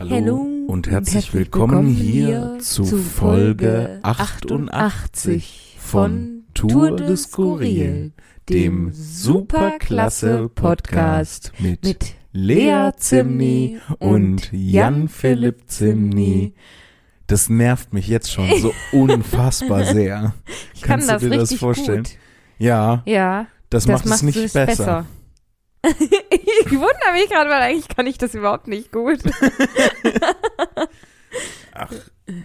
Hallo, Hallo und herzlich willkommen hier zu Folge 88 von Tour de Skurril, dem superklasse Podcast mit mit Lea Zimny und Jan-Philipp Zimny. Das nervt mich jetzt schon so unfassbar sehr. Kann Kannst das du dir das vorstellen? gut. Ja, Ja, das, macht es nicht es besser. ich wundere mich gerade, weil eigentlich kann ich das überhaupt nicht gut. Ach,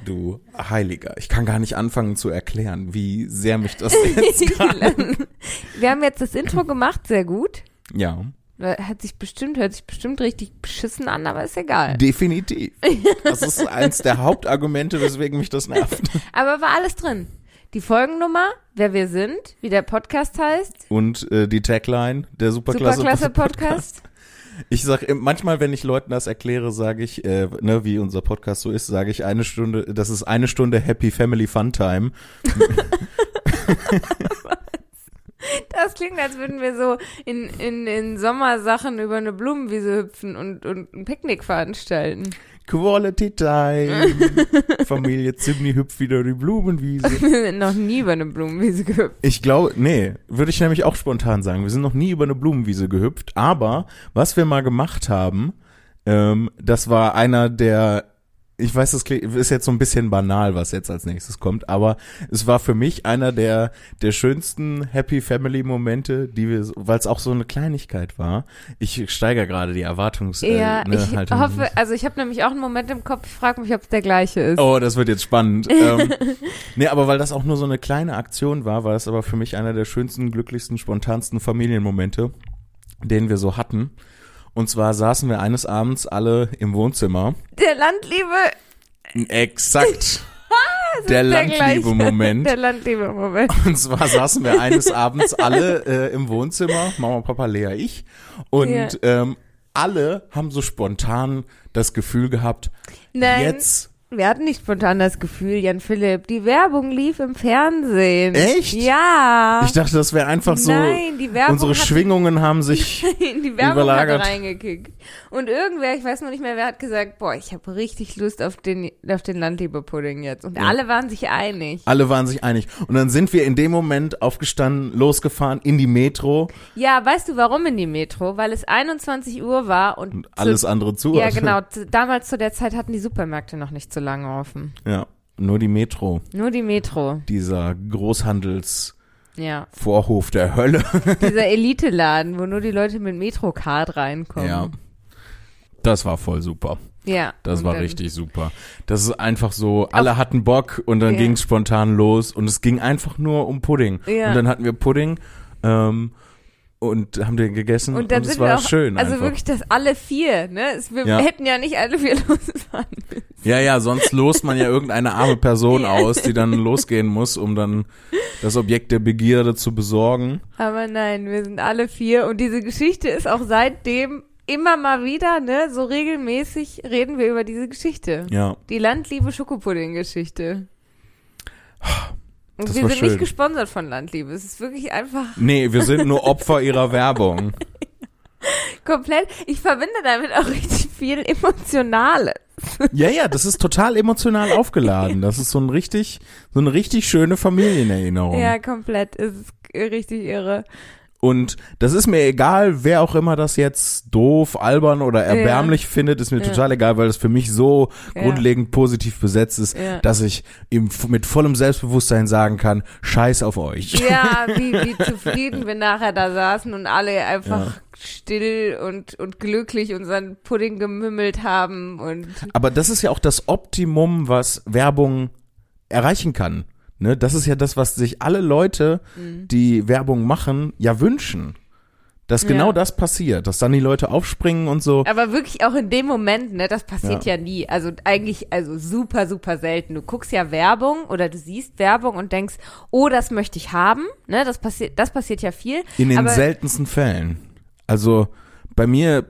du Heiliger, ich kann gar nicht anfangen zu erklären, wie sehr mich das jetzt. Wir haben jetzt das Intro gemacht, sehr gut. Ja, Hat sich bestimmt, hört sich bestimmt richtig beschissen an, aber ist egal. definitiv. Das ist eins der Hauptargumente, weswegen mich das nervt. Aber war alles drin. Die Folgennummer, wer wir sind, wie der Podcast heißt, Und äh, die Tagline, der Superklasse, Superklasse Podcast. Ich sag im- manchmal, wenn ich Leuten das erkläre, sage ich, äh, ne, wie unser Podcast so ist, sage ich eine Stunde, das ist eine Stunde Happy Family Fun Time. Das klingt, als würden wir so in, in, in Sommersachen über eine Blumenwiese hüpfen und, und ein Picknick veranstalten. Quality Time. Familie Zimni hüpft wieder die Blumenwiese. Wir sind noch nie über eine Blumenwiese gehüpft. Ich glaube, nee, würde ich nämlich auch spontan sagen. Wir sind noch nie über eine Blumenwiese gehüpft, aber was wir mal gemacht haben, ähm, das war einer der, ich weiß, das ist jetzt so ein bisschen banal, was jetzt als nächstes kommt, aber es war für mich einer der der schönsten Happy Family Momente, die wir, weil es auch so eine Kleinigkeit war. Ich steigere gerade die Erwartungs. äh, ja, ne, ich Haltung. hoffe, also ich habe nämlich auch einen Moment im Kopf, ich frage mich, ob es der gleiche ist. Oh, das wird jetzt spannend. ähm, nee, aber weil das auch nur so eine kleine Aktion war, war es aber für mich einer der schönsten, glücklichsten, spontansten Familienmomente, den wir so hatten. Und zwar saßen wir eines Abends alle im Wohnzimmer. Der Landliebe. Exakt. der. Landliebe-Moment. Der Landliebe-Moment. Und zwar saßen wir eines Abends alle äh, im Wohnzimmer, Mama, Papa, Lea, ich. Und Ja. ähm, alle haben so spontan das Gefühl gehabt, Nein, jetzt wir hatten nicht spontan das Gefühl, Jan Philipp, die Werbung lief im Fernsehen. Echt? Ja. Ich dachte, das wäre einfach so. Nein, die Werbung unsere Schwingungen haben sich. in die Werbung Überlagert. hat reingekickt. Und irgendwer, ich weiß noch nicht mehr, wer hat gesagt, boah, ich habe richtig Lust auf den, auf den Landliebe-Pudding jetzt. Und Ja. alle waren sich einig. Alle waren sich einig. Und dann sind wir in dem Moment aufgestanden, losgefahren in die Metro Ja, weißt du, warum in die Metro? Weil es 21 Uhr war und, und alles zu, andere zu. Ja, genau. Zu, damals zu der Zeit hatten die Supermärkte noch nicht so lange offen. Ja, nur die Metro. Nur die Metro. Dieser Großhandelsvorhof Ja. der Hölle. Dieser Elite-Laden, wo nur die Leute mit Metrocard reinkommen. Ja. Das war voll super. Ja. Das war richtig super. Das ist einfach so, alle hatten Bock und dann Ja. ging's spontan los und es ging einfach nur um Pudding. Ja. Und dann hatten wir Pudding ähm, und haben den gegessen Und dann es sind war wir auch, schön also einfach. wirklich, dass alle vier, ne? Es, wir Ja. hätten ja nicht alle vier losfahren müssen. Ja, ja, sonst lost man ja irgendeine arme Person aus, die dann losgehen muss, um dann das Objekt der Begierde zu besorgen. Aber nein, wir sind alle vier und diese Geschichte ist auch seitdem immer mal wieder, ne, so regelmäßig reden wir über diese Geschichte. Ja. Die Landliebe Schokopudding-Geschichte. Das wir sind schön. nicht gesponsert von Landliebe. Es ist wirklich einfach Nee, wir sind nur Opfer ihrer Werbung. komplett. Ich verbinde damit auch richtig viel Emotionales. Ja, ja, das ist total emotional aufgeladen. Das ist so ein richtig, so eine richtig schöne Familienerinnerung. Ja, komplett. Es ist richtig irre. Und das ist mir egal, wer auch immer das jetzt doof, albern oder erbärmlich findet, ist mir Ja. total egal, weil es für mich so Ja. grundlegend positiv besetzt ist, Ja. dass ich ihm mit vollem Selbstbewusstsein sagen kann, scheiß auf euch. Ja, wie, wie zufrieden wir nachher da saßen und alle einfach still und, und glücklich unseren Pudding gemümmelt haben und Aber das ist ja auch das Optimum, was Werbung erreichen kann. Ne? Das ist ja das, was sich alle Leute, Mhm. die Werbung machen, ja wünschen. Dass genau Ja. das passiert, dass dann die Leute aufspringen und so. Aber wirklich auch in dem Moment, ne, das passiert Ja. ja, nie. Also eigentlich, also super, super selten. Du guckst ja Werbung oder du siehst Werbung und denkst, oh, das möchte ich haben. Ne, das passiert, das passiert ja viel. In den seltensten Fällen. Also bei mir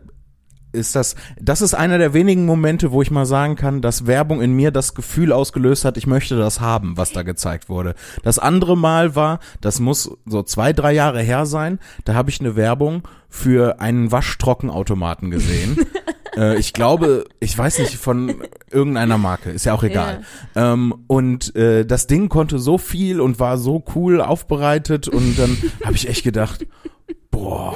ist das, das ist einer der wenigen Momente, wo ich mal sagen kann, dass Werbung in mir das Gefühl ausgelöst hat, ich möchte das haben, was da gezeigt wurde. Das andere Mal war, das muss so zwei, drei Jahre her sein, da habe ich eine Werbung für einen Waschtrockenautomaten gesehen. Äh, ich glaube, ich weiß nicht, von irgendeiner Marke, ist ja auch egal. Ähm, und äh, das Ding konnte so viel und war so cool aufbereitet und dann habe ich echt gedacht, boah,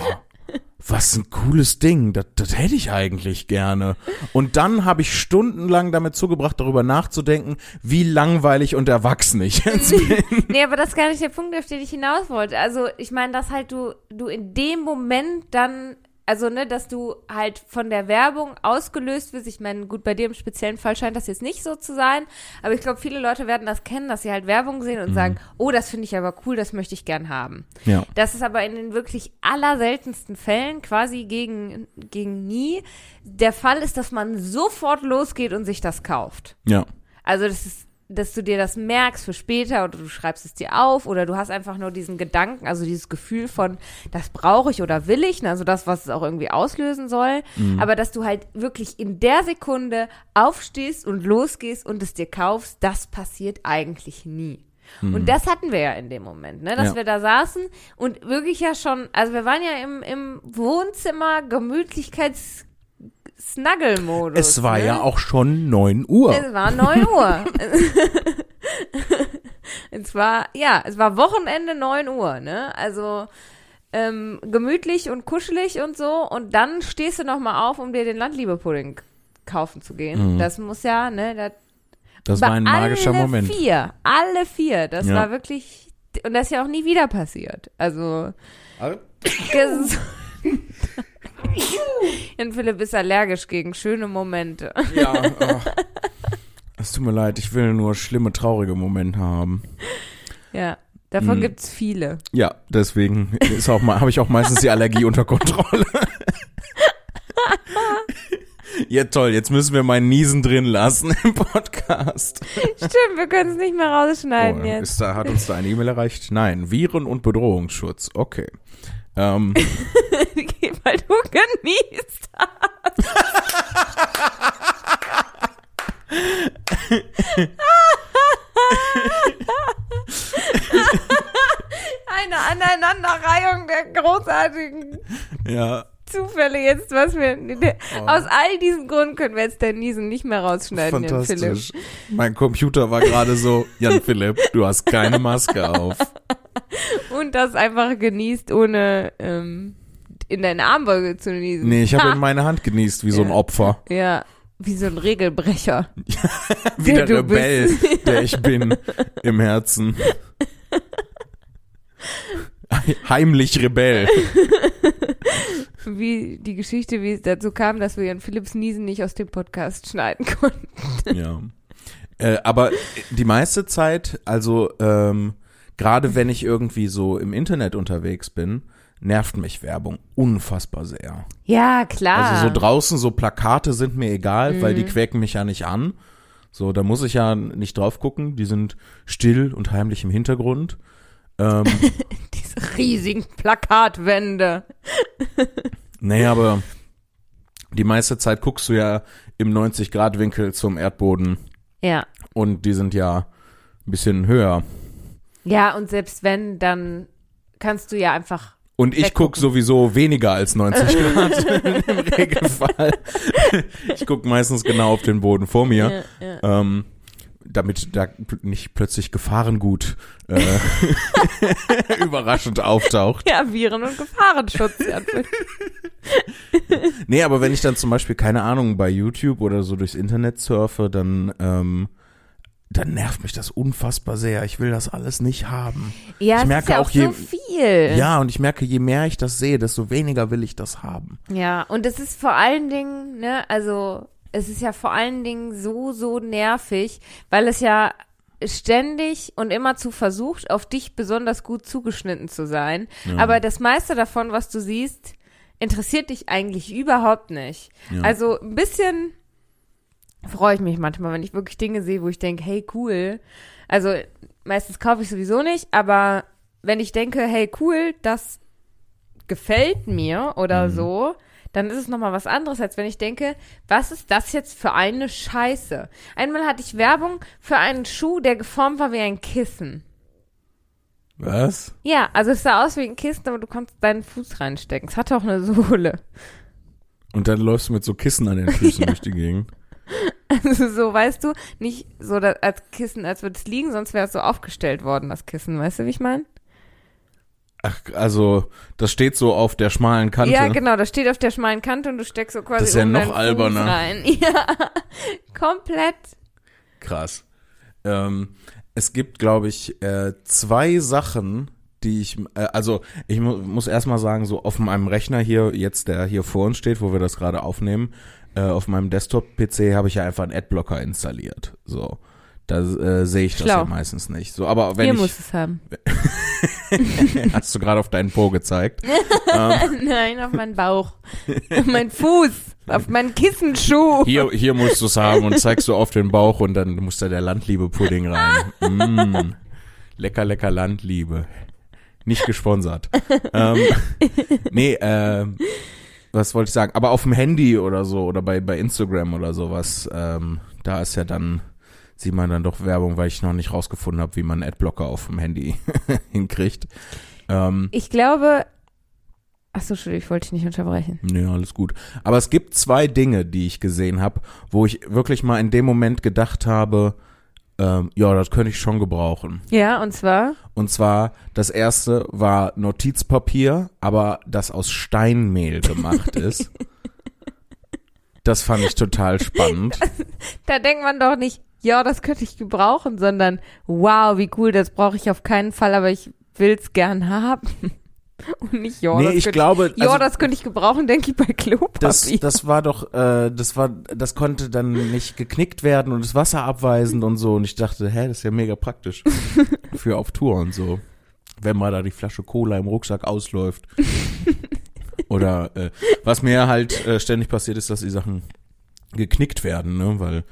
was ein cooles Ding, das, das hätte ich eigentlich gerne. Und dann habe ich stundenlang damit zugebracht, darüber nachzudenken, wie langweilig und erwachsen ich jetzt bin. Nee, aber das ist gar nicht der Punkt, auf den ich hinaus wollte. Also, ich meine, dass halt du, du in dem Moment dann, also, ne, dass du halt von der Werbung ausgelöst wirst. Ich meine, gut, bei dir im speziellen Fall scheint das jetzt nicht so zu sein, aber ich glaube, viele Leute werden das kennen, dass sie halt Werbung sehen und sagen, oh, das finde ich aber cool, das möchte ich gern haben. Ja. Das ist aber in den wirklich allerseltensten Fällen, quasi gegen, gegen nie, der Fall ist, dass man sofort losgeht und sich das kauft. Ja. Also das ist, dass du dir das merkst für später oder du schreibst es dir auf oder du hast einfach nur diesen Gedanken, also dieses Gefühl von, das brauche ich oder will ich, ne, also das, was es auch irgendwie auslösen soll. Aber dass du halt wirklich in der Sekunde aufstehst und losgehst und es dir kaufst, das passiert eigentlich nie. Und das hatten wir ja in dem Moment, ne? Dass Ja. wir da saßen und wirklich ja schon, also wir waren ja im, im Wohnzimmer Gemütlichkeits Snuggle-Modus. Es war ne? ja auch schon neun Uhr. Es war 9 Uhr. es war, ja, es war Wochenende 9 Uhr, ne? Also ähm, gemütlich und kuschelig und so. Und dann stehst du noch mal auf, um dir den Landliebe-Pudding kaufen zu gehen. Das muss ja, ne? Das, Das war ein magischer alle Moment. vier, alle vier. Das Ja. war wirklich, und das ist ja auch nie wieder passiert. Also, das ist- Jan Philipp ist allergisch gegen schöne Momente. Ja. Oh. Es tut mir leid, ich will nur schlimme, traurige Momente haben. Ja, davon Hm. gibt's viele. Ja, deswegen ist auch mal, habe ich auch meistens die Allergie unter Kontrolle. Ja, toll, jetzt müssen wir meinen Niesen drin lassen im Podcast. Stimmt, wir können es nicht mehr rausschneiden Oh, jetzt. ist da, hat uns da eine E-Mail erreicht? Nein, Viren- und Bedrohungsschutz. Okay. Ähm, Weil du genießt Eine Aneinanderreihung der großartigen ja, Zufälle jetzt, was wir. Oh. Aus all diesen Gründen können wir jetzt dein Niesen nicht mehr rausschneiden, Jan Philipp. Mein Computer war gerade so, Jan Philipp, du hast keine Maske auf. Und das einfach genießt, ohne ähm, in deine Armbeuge zu niesen. Nee, ich habe Ha! in meine Hand genießt, wie so ein. Opfer. Ja, wie so ein Regelbrecher. Wie Der der Rebell, der ich bin im Herzen. Heimlich Rebell. Wie die Geschichte, wie es dazu kam, dass wir Jan Philipps Niesen nicht aus dem Podcast schneiden konnten. Ja. Äh, aber die meiste Zeit, also ähm, gerade wenn ich irgendwie so im Internet unterwegs bin, nervt mich Werbung unfassbar sehr. Ja, klar. Also so draußen, so Plakate sind mir egal, weil Mhm. die quäken mich ja nicht an. So, da muss ich ja nicht drauf gucken. Die sind still und heimlich im Hintergrund. Ähm, Diese riesigen Plakatwände. nee, aber die meiste Zeit guckst du ja im 90-Grad-Winkel zum Erdboden Ja. und die sind ja ein bisschen höher. Ja, und selbst wenn, dann kannst du ja einfach. Und ich guck Weggucken. sowieso weniger als 90 Grad im Regelfall. Ich guck meistens genau auf den Boden vor mir. Ja, ja. ähm, damit da nicht plötzlich Gefahrengut äh, überraschend auftaucht. ja, Viren- und Gefahrenschutz. Philipp. Nee, aber wenn ich dann zum Beispiel, keine Ahnung, bei YouTube oder so durchs Internet surfe, dann, ähm, dann nervt mich das unfassbar sehr. Ich will das alles nicht haben. ja, Ich es merke ist ja auch auch je- so viel. Ja, und ich merke, je mehr ich das sehe, desto weniger will ich das haben. Ja, und es ist vor allen Dingen, ne, also es ist ja vor allen Dingen so, so nervig, weil es ja ständig und immerzu versucht, auf dich besonders gut zugeschnitten zu sein. Aber das meiste davon, was du siehst, interessiert dich eigentlich überhaupt nicht. Ja. Also ein bisschen freue ich mich manchmal, wenn ich wirklich Dinge sehe, wo ich denke, hey, cool. Also meistens kaufe ich sowieso nicht, aber wenn ich denke, hey, cool, das gefällt mir oder so, dann ist es nochmal was anderes, als wenn ich denke, was ist das jetzt für eine Scheiße? Einmal hatte ich Werbung für einen Schuh, der geformt war wie ein Kissen. Was? Ja, also es sah aus wie ein Kissen, aber du konntest deinen Fuß reinstecken. Es hatte auch eine Sohle. Und dann läufst du mit so Kissen an den Füßen durch die Gegend. Also so, weißt du, nicht so als Kissen, als würde es liegen, sonst wäre es so aufgestellt worden, das Kissen. Weißt du, wie ich meine? Ach, also, das steht so auf der schmalen Kante. Ja, genau, das steht auf der schmalen Kante und du steckst so quasi Das ist ja um noch alberner. rein. Ja, komplett. Krass. Ähm, es gibt, glaube ich, äh, zwei Sachen, die ich, äh, also ich mu muss erstmal sagen, so auf meinem Rechner hier, jetzt der hier vor uns steht, wo wir das gerade aufnehmen, äh, auf meinem Desktop-PC habe ich ja einfach einen Adblocker installiert. So. Da äh, sehe ich das Schlau. ja meistens nicht. So, aber wenn Hier ich, muss es haben. hast du gerade auf deinen Po gezeigt. ähm, Nein, auf meinen Bauch. auf meinen Fuß. Auf meinen Kissenschuh. hier, hier musst du es haben und zeigst du auf den Bauch und dann muss da der Landliebe-Pudding rein. Mm, lecker, lecker Landliebe. Nicht gesponsert. ähm, nee, äh, was wollte ich sagen? Aber auf dem Handy oder so oder bei, bei Instagram oder sowas, ähm, da ist ja dann, sieht man dann doch Werbung, weil ich noch nicht rausgefunden habe, wie man einen Adblocker auf dem Handy hinkriegt. Ähm, Ich glaube. Achso, Entschuldigung, ich wollte dich nicht unterbrechen. Nee, alles gut. Aber es gibt zwei Dinge, die ich gesehen habe, wo ich wirklich mal in dem Moment gedacht habe, ähm, ja, das könnte ich schon gebrauchen. Ja, und zwar. Und zwar, das erste war Notizpapier, aber das aus Steinmehl gemacht ist. Das fand ich total spannend. Da denkt man doch nicht, ja, das könnte ich gebrauchen, sondern wow, wie cool, das brauche ich auf keinen Fall, aber ich will's gern haben. Und nicht, ja, Nee, das ich könnte glaube, ja, also- das könnte ich gebrauchen, denke ich bei Klopapier. Das, das war doch, äh, das war, das konnte dann nicht geknickt werden und das Wasser abweisend und so. Und ich dachte, hä, das ist ja mega praktisch für auf Tour und so. Wenn mal da die Flasche Cola im Rucksack ausläuft. Oder äh, was mir halt äh, ständig passiert ist, dass die Sachen geknickt werden, ne, weil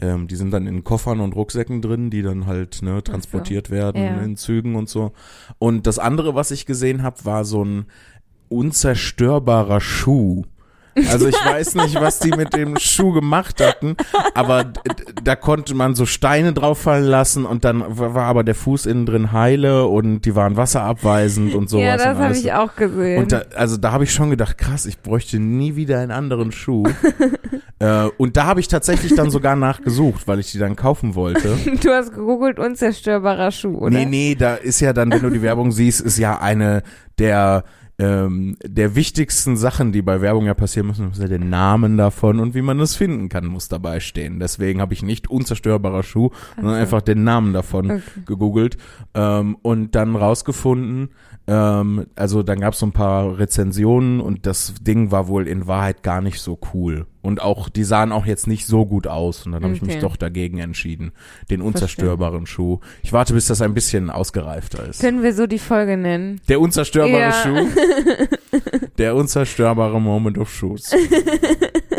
ähm, die sind dann in Koffern und Rucksäcken drin, die dann halt ne, transportiert werden Ja. in Zügen und so. Und das andere, was ich gesehen habe, war so ein unzerstörbarer Schuh. Also ich weiß nicht, was die mit dem Schuh gemacht hatten, aber da konnte man so Steine drauffallen lassen und dann war aber der Fuß innen drin heile und die waren wasserabweisend und sowas. ja, das habe ich auch gesehen. Und da, also da habe ich schon gedacht, krass, ich bräuchte nie wieder einen anderen Schuh. äh, und da habe ich tatsächlich dann sogar nachgesucht, weil ich die dann kaufen wollte. du hast gegoogelt, unzerstörbarer Schuh, oder? Nee, nee, da ist ja dann, wenn du die Werbung siehst, ist ja eine der ähm, der wichtigsten Sachen, die bei Werbung ja passieren müssen, ist ja der Namen davon und wie man es finden kann, muss dabei stehen. Deswegen habe ich nicht unzerstörbarer Schuh, sondern so. einfach den Namen davon Okay. gegoogelt ähm, und dann rausgefunden, ähm, also dann gab es so ein paar Rezensionen und das Ding war wohl in Wahrheit gar nicht so cool. Und auch, die sahen auch jetzt nicht so gut aus. Und dann habe ich mich Okay. doch dagegen entschieden, den unzerstörbaren Schuh. Ich warte, bis das ein bisschen ausgereifter ist. Können wir so die Folge nennen? Der unzerstörbare Ja. Schuh. Der unzerstörbare Moment of Shoes.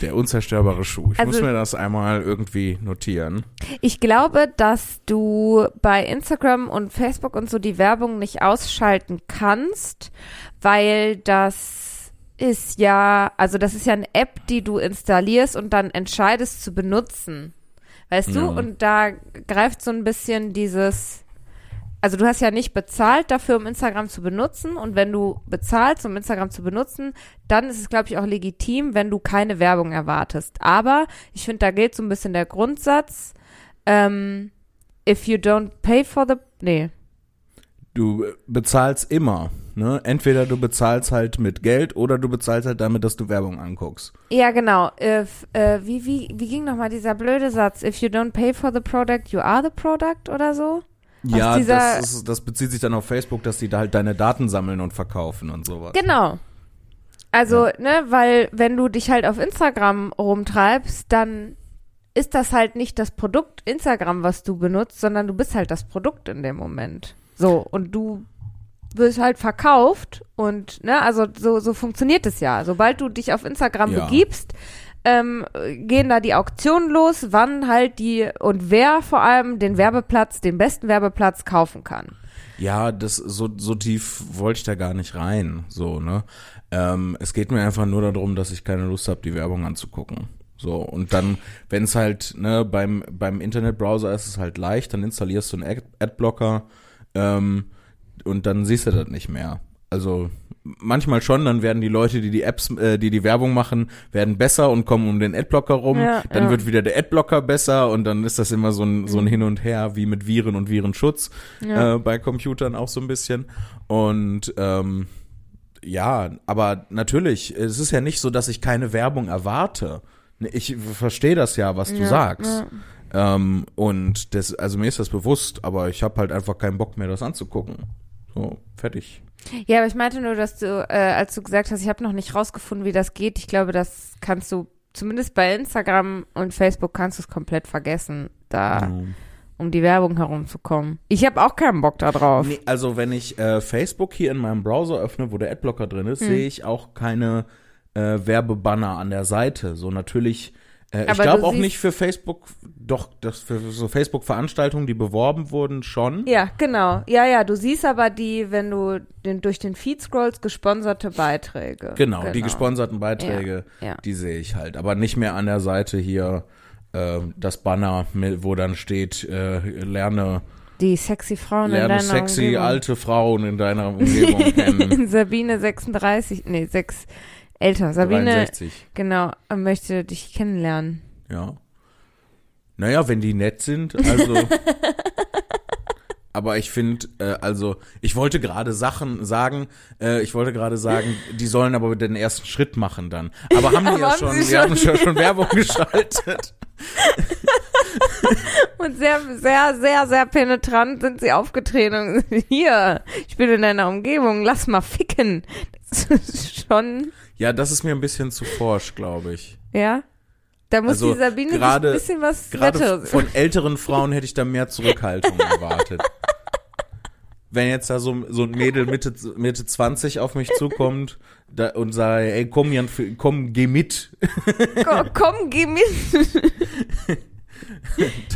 Der unzerstörbare Schuh. Ich muss Also- mir das einmal irgendwie notieren. Ich glaube, dass du bei Instagram und Facebook und so die Werbung nicht ausschalten kannst, weil das ist ja, also das ist ja eine App, die du installierst und dann entscheidest zu benutzen. Weißt du? Ja. Und da greift so ein bisschen dieses, also du hast ja nicht bezahlt dafür, um Instagram zu benutzen. Und wenn du bezahlst, um Instagram zu benutzen, dann ist es, glaube ich, auch legitim, wenn du keine Werbung erwartest. Aber ich finde, da gilt so ein bisschen der Grundsatz, ähm, if you don't pay for the, nee, Du bezahlst immer. Ne? Entweder du bezahlst halt mit Geld oder du bezahlst halt damit, dass du Werbung anguckst. Ja, genau. If, äh, wie, wie, wie ging nochmal dieser blöde Satz? If you don't pay for the product, you are the product oder so? Ja, das, ist, das bezieht sich dann auf Facebook, dass die da halt deine Daten sammeln und verkaufen und sowas. Genau. Also, ne, weil wenn du dich halt auf Instagram rumtreibst, dann ist das halt nicht das Produkt Instagram, was du benutzt, sondern du bist halt das Produkt in dem Moment. So, und du wirst halt verkauft und, ne, also so, so funktioniert es ja. Sobald du dich auf Instagram Ja. begibst, ähm, gehen da die Auktionen los, wann halt die und wer vor allem den Werbeplatz, den besten Werbeplatz kaufen kann. Ja, das so so tief wollte ich da gar nicht rein, so ne. Ähm, es geht mir einfach nur darum, dass ich keine Lust habe, die Werbung anzugucken. So und dann, wenn es halt ne beim beim Internetbrowser ist es halt leicht, dann installierst du einen Ad Adblocker ähm, und dann siehst du das nicht mehr. Also manchmal schon, dann werden die Leute, die die Apps, äh, die die Werbung machen, werden besser und kommen um den Adblocker rum. Ja, dann ja. wird wieder der Adblocker besser und dann ist das immer so ein, so ein Hin und Her wie mit Viren und Virenschutz Ja. äh, bei Computern auch so ein bisschen. Und ähm, ja, aber natürlich, es ist ja nicht so, dass ich keine Werbung erwarte. Ich verstehe das ja, was du sagst. Ähm, und das, also mir ist das bewusst, aber ich habe halt einfach keinen Bock mehr, das anzugucken. So, fertig. Ja, aber ich meinte nur, dass du, äh, als du gesagt hast, ich habe noch nicht rausgefunden, wie das geht, ich glaube, das kannst du, zumindest bei Instagram und Facebook kannst du es komplett vergessen, da Ja. um die Werbung herumzukommen. Ich habe auch keinen Bock da drauf. Nee, also wenn ich äh, Facebook hier in meinem Browser öffne, wo der Adblocker drin ist, Hm. sehe ich auch keine äh, Werbebanner an der Seite. So natürlich. Äh, ich glaube auch nicht für Facebook, doch, das für so Facebook-Veranstaltungen, die beworben wurden, schon. Ja, genau. Ja, ja, du siehst aber die, wenn du den, durch den Feed scrollst, gesponserte Beiträge. Genau, die gesponserten Beiträge, Ja, ja. die sehe ich halt. Aber nicht mehr an der Seite hier äh, das Banner, wo dann steht, äh, lerne, Die sexy Frauen in lerne deiner sexy Umgebung. alte Frauen in deiner Umgebung kennen. Sabine 36, nee, 6 älter. Sabine, 63. genau, möchte dich kennenlernen. Ja. Naja, wenn die nett sind, also. aber ich finde, äh, also, ich wollte gerade Sachen sagen, äh, ich wollte gerade sagen, die sollen aber den ersten Schritt machen dann. Aber haben die ja Haben schon, die schon. haben schon, schon Werbung geschaltet. Und sehr, sehr, sehr, sehr penetrant sind sie aufgetreten. Und hier, ich bin in deiner Umgebung, lass mal ficken. Das ist schon, Ja, das ist mir ein bisschen zu forsch, glaube ich. ja. Da muss Also die Sabine sich gerade- ein bisschen was Gerade von älteren Frauen hätte ich da mehr Zurückhaltung erwartet. Wenn jetzt da so, so ein Mädel Mitte, Mitte 20 auf mich zukommt da, und sagt, ey, komm, Jan, komm, geh mit, Komm, komm, geh mit.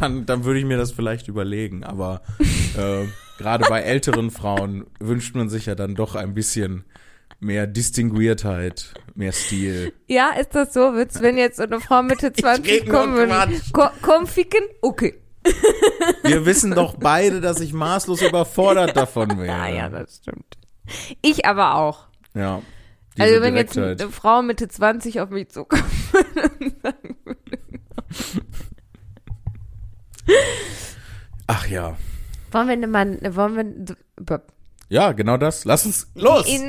dann, dann würde ich mir das vielleicht überlegen. Aber äh, gerade bei älteren Frauen wünscht man sich ja dann doch ein bisschen mehr Distinguiertheit, mehr Stil. Ja, ist das so? Wird's, wenn jetzt so eine Frau Mitte 20 red nur kommen würde? Quatsch. Ko komm, ficken? Okay. Wir wissen doch beide, dass ich maßlos überfordert davon wäre. Ja, ja, das stimmt. Ich aber auch. Ja. Diese Also wenn jetzt eine Frau Mitte 20 auf mich zukommt und sagen würde, Ach ja. wollen wir ne Mann, wollen wir, Ja, genau das. Lass uns los. nee.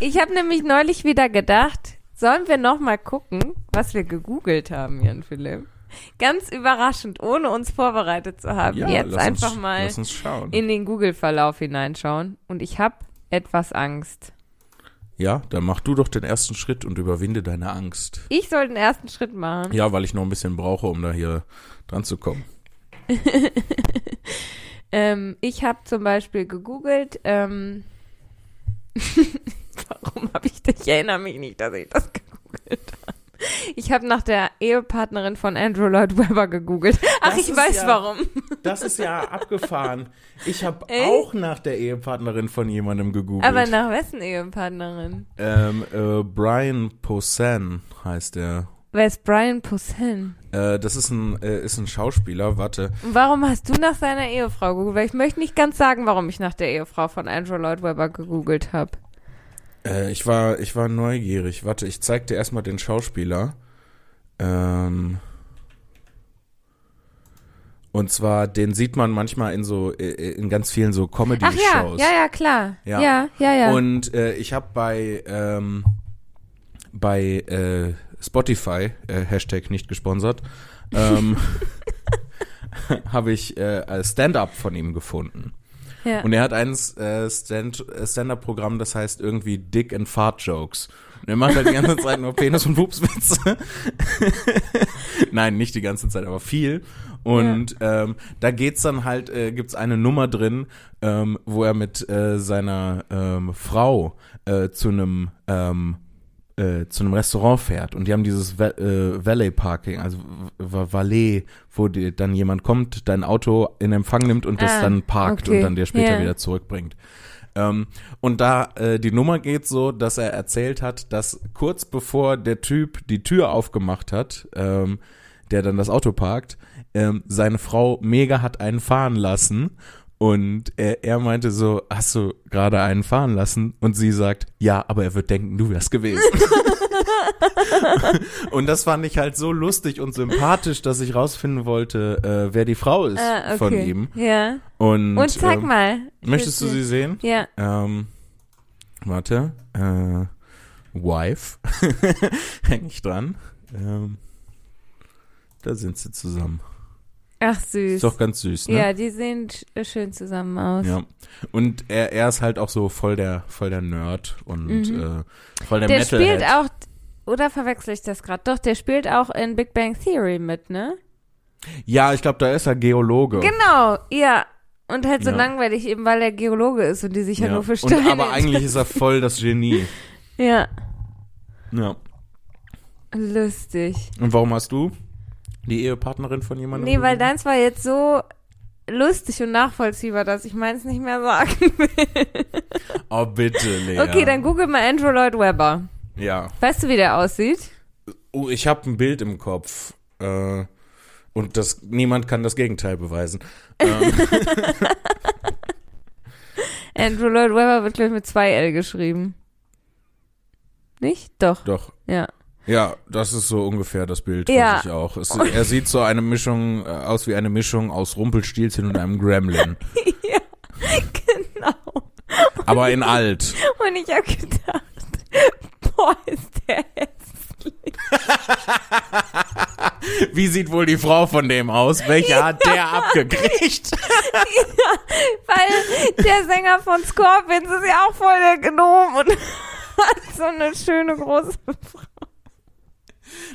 ich habe nämlich neulich wieder gedacht, sollen wir noch mal gucken, was wir gegoogelt haben, Jan Philipp? Ganz überraschend, ohne uns vorbereitet zu haben. Ja, Jetzt einfach uns, mal in den Google-Verlauf hineinschauen. Und ich habe etwas Angst. Ja, dann mach du doch den ersten Schritt und überwinde deine Angst. Ich soll den ersten Schritt machen. Ja, weil ich noch ein bisschen brauche, um da hier dran zu kommen. Ähm, ich habe zum Beispiel gegoogelt, ähm, warum habe ich das? Ich erinnere mich nicht, dass ich das gegoogelt habe. Ich habe nach der Ehepartnerin von Andrew Lloyd Webber gegoogelt. Ach, Das ich weiß ja- warum. Das ist ja abgefahren. Ich habe auch nach der Ehepartnerin von jemandem gegoogelt. Aber nach wessen Ehepartnerin? ähm, äh, Brian Posehn heißt er. Wer ist Brian Posehn? Äh, das ist ein, äh, ist ein Schauspieler, warte. Und warum hast du nach seiner Ehefrau gegoogelt? Weil ich möchte nicht ganz sagen, warum ich nach der Ehefrau von Andrew Lloyd Webber gegoogelt habe. Äh, ich war, ich war neugierig. Warte, ich zeig dir erstmal den Schauspieler. Ähm, und zwar, den sieht man manchmal in so, äh, in ganz vielen so Ach ja, Comedy-Shows. ja, ja, klar. Ja. Ja, ja, ja. Und äh, ich habe bei, ähm, bei äh, Spotify, äh, Hashtag nicht gesponsert, ähm, habe ich äh, Stand-up von ihm gefunden. ja. Und er hat ein äh, äh, Stand-up-Programm, das heißt irgendwie Dick and Fart Jokes. Und er macht halt die ganze Zeit nur Penis- und Pupswitze. Nein, nicht die ganze Zeit, aber viel. Und ähm, da geht's dann halt, äh, gibt's eine Nummer drin, ähm, wo er mit äh, seiner ähm, Frau äh, zu einem ähm, äh, zu einem Restaurant fährt und die haben dieses Va äh, Valet Parking, also Va- Valet, wo die, dann jemand kommt, dein Auto in Empfang nimmt und das Ah, dann parkt okay. und dann dir später Ja. wieder zurückbringt. Ähm, und da äh, die Nummer geht so, dass er erzählt hat, dass kurz bevor der Typ die Tür aufgemacht hat, ähm, der dann das Auto parkt, ähm, seine Frau mega hat einen fahren lassen Und er, er meinte so, hast du gerade einen fahren lassen? Und sie sagt, ja, aber er wird denken, du wärst gewesen. und das fand ich halt so lustig und sympathisch, dass ich rausfinden wollte, äh, wer die Frau ist Ah, okay. von ihm. Ja. Und, Und zeig ähm, mal. Möchtest du sie sehen? sehen. Ja. Ähm, warte. Äh, Wife. Häng ich dran. Ähm, da sind sie zusammen. Ach, süß. Ist doch ganz süß, ne? Ja, die sehen sch- schön zusammen aus. Ja. Und er, er ist halt auch so voll der, voll der Nerd und Mhm. äh, voll der, Der Metalhead. spielt auch, oder verwechsel ich das gerade? Doch, der spielt auch in Big Bang Theory mit, ne? Ja, ich glaube, da ist er Geologe. Genau, ja. Und halt so Ja. langweilig, eben weil er Geologe ist und die sich ja, Ja. nur für und, Steine aber eigentlich ist er voll das Genie. Ja, Ja. lustig. Und warum hast du die Ehepartnerin von jemandem? Nee, weil deins war jetzt so lustig und nachvollziehbar, dass ich meins nicht mehr sagen will. Oh, bitte, Lea. Okay, dann google mal Andrew Lloyd Webber. Ja. Weißt du, wie der aussieht? Oh, ich habe ein Bild im Kopf. Äh, und das, niemand kann das Gegenteil beweisen. Ähm, Andrew Lloyd Webber wird, glaube ich, mit zwei L geschrieben. Nicht? Doch. doch. Ja. Ja, das ist so ungefähr das Bild, Ja. was ich auch. Es, er sieht so eine Mischung, äh, aus wie eine Mischung aus Rumpelstilzchen und einem Gremlin. Genau. Aber in alt. Und ich habe gedacht, boah, ist der hässlich. Wie sieht wohl die Frau von dem aus? Welche hat der abgekriegt? Weil der Sänger von Scorpions ist ja auch voll der Gnom und hat so eine schöne große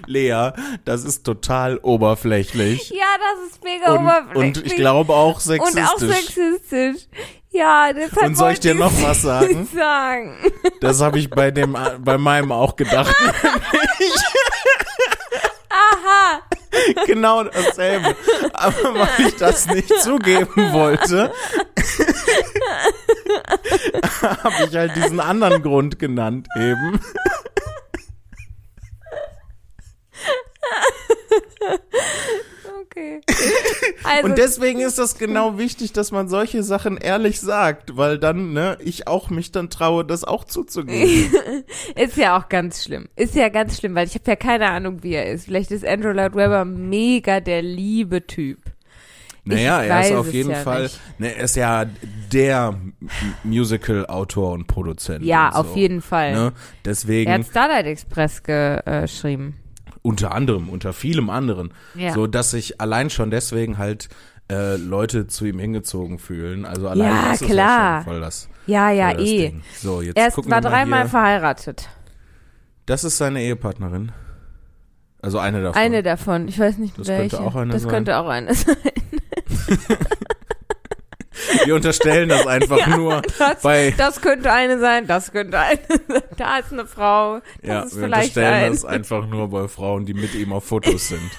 Lea, das ist total oberflächlich. Ja, das ist mega Und, oberflächlich. und ich glaube auch Und sexistisch. auch sexistisch. Ja, deshalb Und soll ich dir noch was sagen? sagen? Das habe ich bei dem, bei meinem auch gedacht. Aha. genau dasselbe. Aber weil ich das nicht zugeben wollte, habe ich halt diesen anderen Grund genannt eben. Okay. Also, Und deswegen ist das genau wichtig, dass man solche Sachen ehrlich sagt, weil dann, ne, ich auch mich dann traue, das auch zuzugeben. ist ja auch ganz schlimm. Ist ja ganz schlimm, weil ich habe ja keine Ahnung, wie er ist. Vielleicht ist Andrew Lloyd Webber mega der liebe Typ. Naja, er ist weiß auf jeden ja Fall, ne, er ist ja der Musical-Autor und Produzent. Ja, und so, auf jeden Fall. Ne? Er Deswegen, hat Starlight Express geschrieben. Unter anderem, unter vielem anderen, Ja. so dass sich allein schon deswegen halt äh, Leute zu ihm hingezogen fühlen. Also allein Ja, das ist klar. ja schon voll das, Ja, ja, das eh. Ding. So, jetzt Er ist, war dreimal verheiratet. Das ist seine Ehepartnerin. Also eine davon. Eine davon. Ich weiß nicht Das welche. könnte auch eine das sein. könnte auch eine sein. Wir unterstellen das einfach nur Das, bei, das könnte eine sein, das könnte eine sein. Da ist eine Frau. Das ja, ist wir vielleicht unterstellen ein. das einfach nur bei Frauen, die mit ihm auf Fotos sind.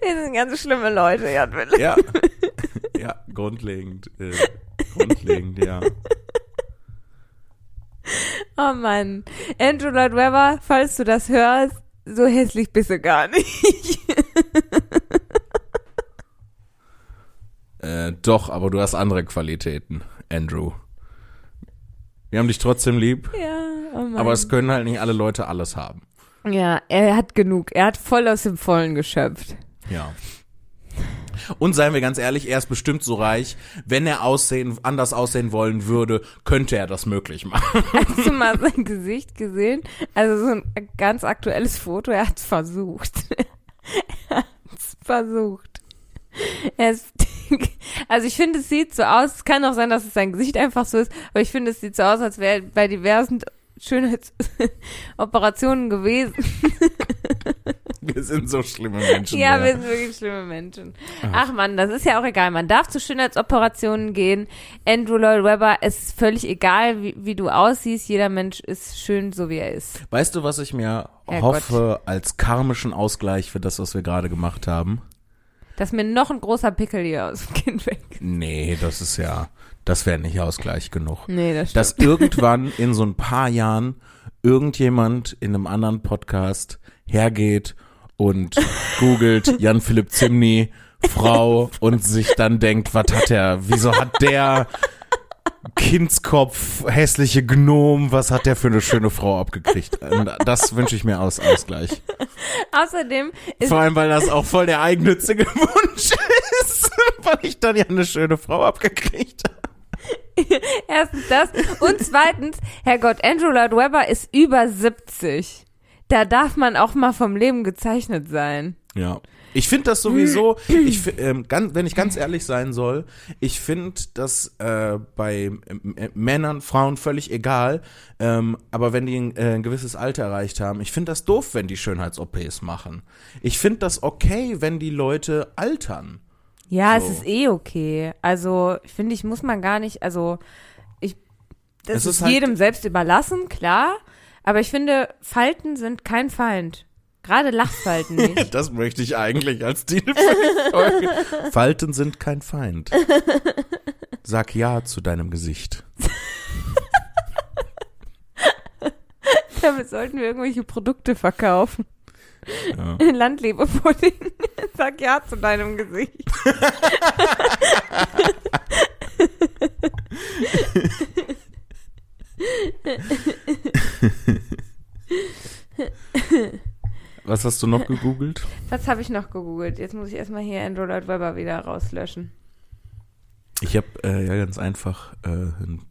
Wir sind ganz schlimme Leute, Jan Wille. Ja. Ja, grundlegend, äh, grundlegend, ja. Oh Mann. Andrew Lloyd Webber, falls du das hörst, so hässlich bist du gar nicht. Äh, doch, aber du hast andere Qualitäten, Andrew. Wir haben dich trotzdem lieb, ja, oh Mann. aber es können halt nicht alle Leute alles haben. ja, er hat genug. Er hat voll aus dem Vollen geschöpft. Ja. Und seien wir ganz ehrlich, er ist bestimmt so reich, wenn er aussehen, anders aussehen wollen würde, könnte er das möglich machen. Hast du mal sein Gesicht gesehen? Also so ein ganz aktuelles Foto. Er hat es versucht. er hat es versucht. Ist, also ich finde, es sieht so aus. Es kann auch sein, dass es sein Gesicht einfach so ist, aber ich finde, es sieht so aus, als wäre er bei diversen Schönheitsoperationen gewesen. Wir sind so schlimme Menschen. Ja, ja. wir sind wirklich schlimme Menschen. Ach man, das ist ja auch egal. Man darf zu Schönheitsoperationen gehen. Andrew Lloyd Webber, es ist völlig egal, wie, wie du aussiehst. Jeder Mensch ist schön, so wie er ist. Weißt du, was ich mir Herrgott. hoffe als karmischen Ausgleich für das, was wir gerade gemacht haben? Dass mir noch ein großer Pickel hier aus dem Kinn weg. Nee, das ist ja, das wäre nicht Ausgleich genug. Nee, das stimmt. Dass irgendwann in so ein paar Jahren irgendjemand in einem anderen Podcast hergeht und googelt Jan-Philipp Zimny Frau und sich dann denkt, was hat er, wieso hat der Kindskopf, hässliche Gnom, was hat der für eine schöne Frau abgekriegt? Das wünsche ich mir aus Ausgleich. Außerdem ist Vor allem, weil das auch voll der eigennützige Wunsch ist, weil ich dann ja eine schöne Frau abgekriegt habe. erstens das und zweitens, Herrgott, Andrew Lloyd Webber ist über 70. Da darf man auch mal vom Leben gezeichnet sein. Ja. Ich finde das sowieso, ich, ähm, ganz, wenn ich ganz ehrlich sein soll, ich finde das äh, bei ähm, äh, Männern, Frauen völlig egal, ähm, aber wenn die ein, äh, ein gewisses Alter erreicht haben, ich finde das doof, wenn die Schönheits-OPs machen. Ich finde das okay, wenn die Leute altern. Ja, So. es ist eh okay. Also, finde ich, muss man gar nicht, also, ich, das Es ist, ist halt- jedem selbst überlassen, klar. Aber ich finde, Falten sind kein Feind. Gerade Lachfalten nicht. Das möchte ich eigentlich als Titel. Falten sind kein Feind. Sag ja zu deinem Gesicht. Damit sollten wir irgendwelche Produkte verkaufen. Ja. Landlebepudding. Sag ja zu deinem Gesicht. Was hast du noch gegoogelt? Was habe ich noch gegoogelt? Jetzt muss ich erstmal hier Andrew Lloyd Webber wieder rauslöschen. Ich habe äh, ja ganz einfach äh, einen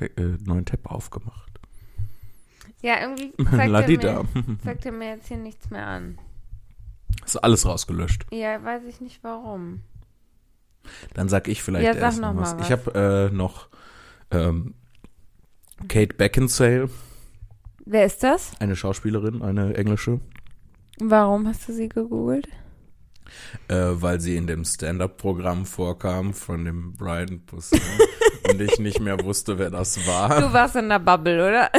äh, neuen Tab aufgemacht. Ja, irgendwie zeigt er, mir, zeigt er mir jetzt hier nichts mehr an. Ist alles rausgelöscht. Ja, weiß ich nicht warum. Dann sag ich vielleicht Ja, sag erst noch was. mal Ich was. habe äh, noch ähm, Kate Beckinsale, Wer ist das? eine Schauspielerin, eine englische, Warum hast du sie gegoogelt? äh, weil sie in dem Stand-up-Programm vorkam von dem Brian Buster und ich nicht mehr wusste, wer das war. Du warst in der Bubble, oder?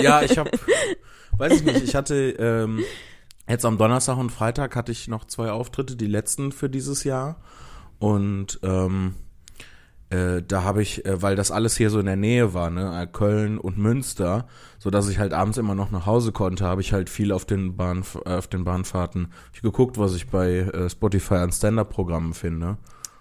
Ja, ich habe, weiß ich nicht, ich hatte ähm, jetzt am Donnerstag und Freitag hatte ich noch zwei Auftritte, die letzten für dieses Jahr. Und ähm, äh, da habe ich, äh, weil das alles hier so in der Nähe war, ne, äh, Köln und Münster, so dass ich halt abends immer noch nach Hause konnte, habe ich halt viel auf den Bahn, äh, auf den Bahnfahrten ich geguckt, was ich bei äh, Spotify an Stand-up-Programmen finde.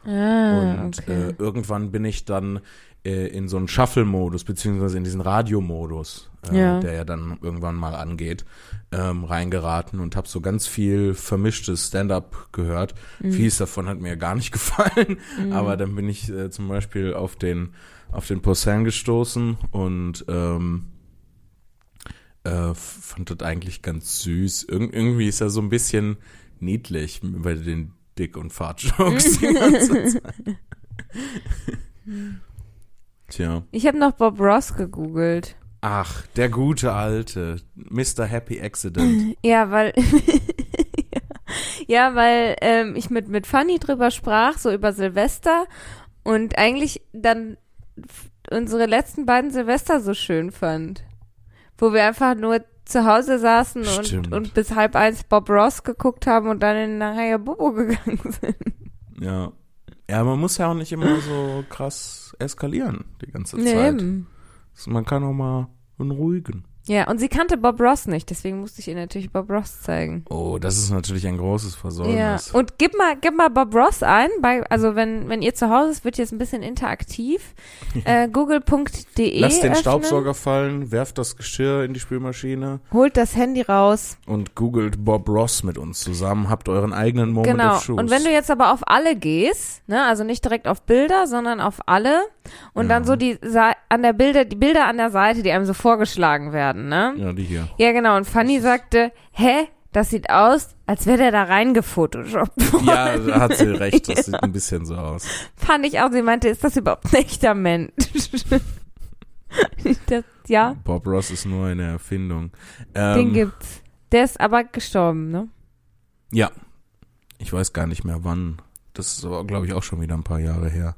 Ah, Und äh, irgendwann bin ich dann äh, in so einen Shuffle-Modus, beziehungsweise in diesen Radiomodus, äh, Ja. der ja dann irgendwann mal angeht, ähm, reingeraten und habe so ganz viel vermischtes Stand-up gehört. Mhm. Vieles davon hat mir gar nicht gefallen, aber dann bin ich äh, zum Beispiel auf den auf den Poussin gestoßen und ähm, äh, fand das eigentlich ganz süß. Irg irgendwie ist er so ein bisschen niedlich bei den Dick- und Fahrt-Jokes die ganze Zeit. Tja. Ich habe noch Bob Ross gegoogelt. Ach, der gute alte Mr. Happy Accident. Ja, weil ja, weil ähm, ich mit mit Fanny drüber sprach, so über Silvester und eigentlich dann unsere letzten beiden Silvester so schön fand, wo wir einfach nur zu Hause saßen und, und bis halb eins Bob Ross geguckt haben und dann in nachher Bobo gegangen sind. Ja. Ja, man muss ja auch nicht immer so krass eskalieren die ganze Nee, Zeit. eben. Man kann auch mal einen ruhigen. Ja, und sie kannte Bob Ross nicht, deswegen musste ich ihr natürlich Bob Ross zeigen. Oh, das ist natürlich ein großes Ja, Versäumnis. und gib mal, gib mal Bob Ross ein, bei, also wenn, wenn ihr zu Hause ist, wird jetzt ein bisschen interaktiv. Äh, Google.de Lasst den öffnen, Staubsauger fallen, werft das Geschirr in die Spülmaschine holt das Handy raus. und googelt Bob Ross mit uns zusammen. Habt euren eigenen Moment genau. of Truth. Und wenn du jetzt aber auf alle gehst, ne, also nicht direkt auf Bilder, sondern auf alle und dann Ja. so die an der Bilder, die Bilder an der Seite, die einem so vorgeschlagen werden, ne? ja, die hier. Ja, genau. Und Fanny sagte, hä, das sieht aus, als wäre der da reingefotoshoppt worden. Ja, da hat sie recht. Das sieht ein bisschen so aus. Fand ich auch. Sie meinte, ist das überhaupt ein echter Mensch? das, ja, Bob Ross ist nur eine Erfindung. den Ähm, gibt's. Der ist aber gestorben, ne? ja. Ich weiß gar nicht mehr wann. Das ist aber, glaube ich, auch schon wieder ein paar Jahre her.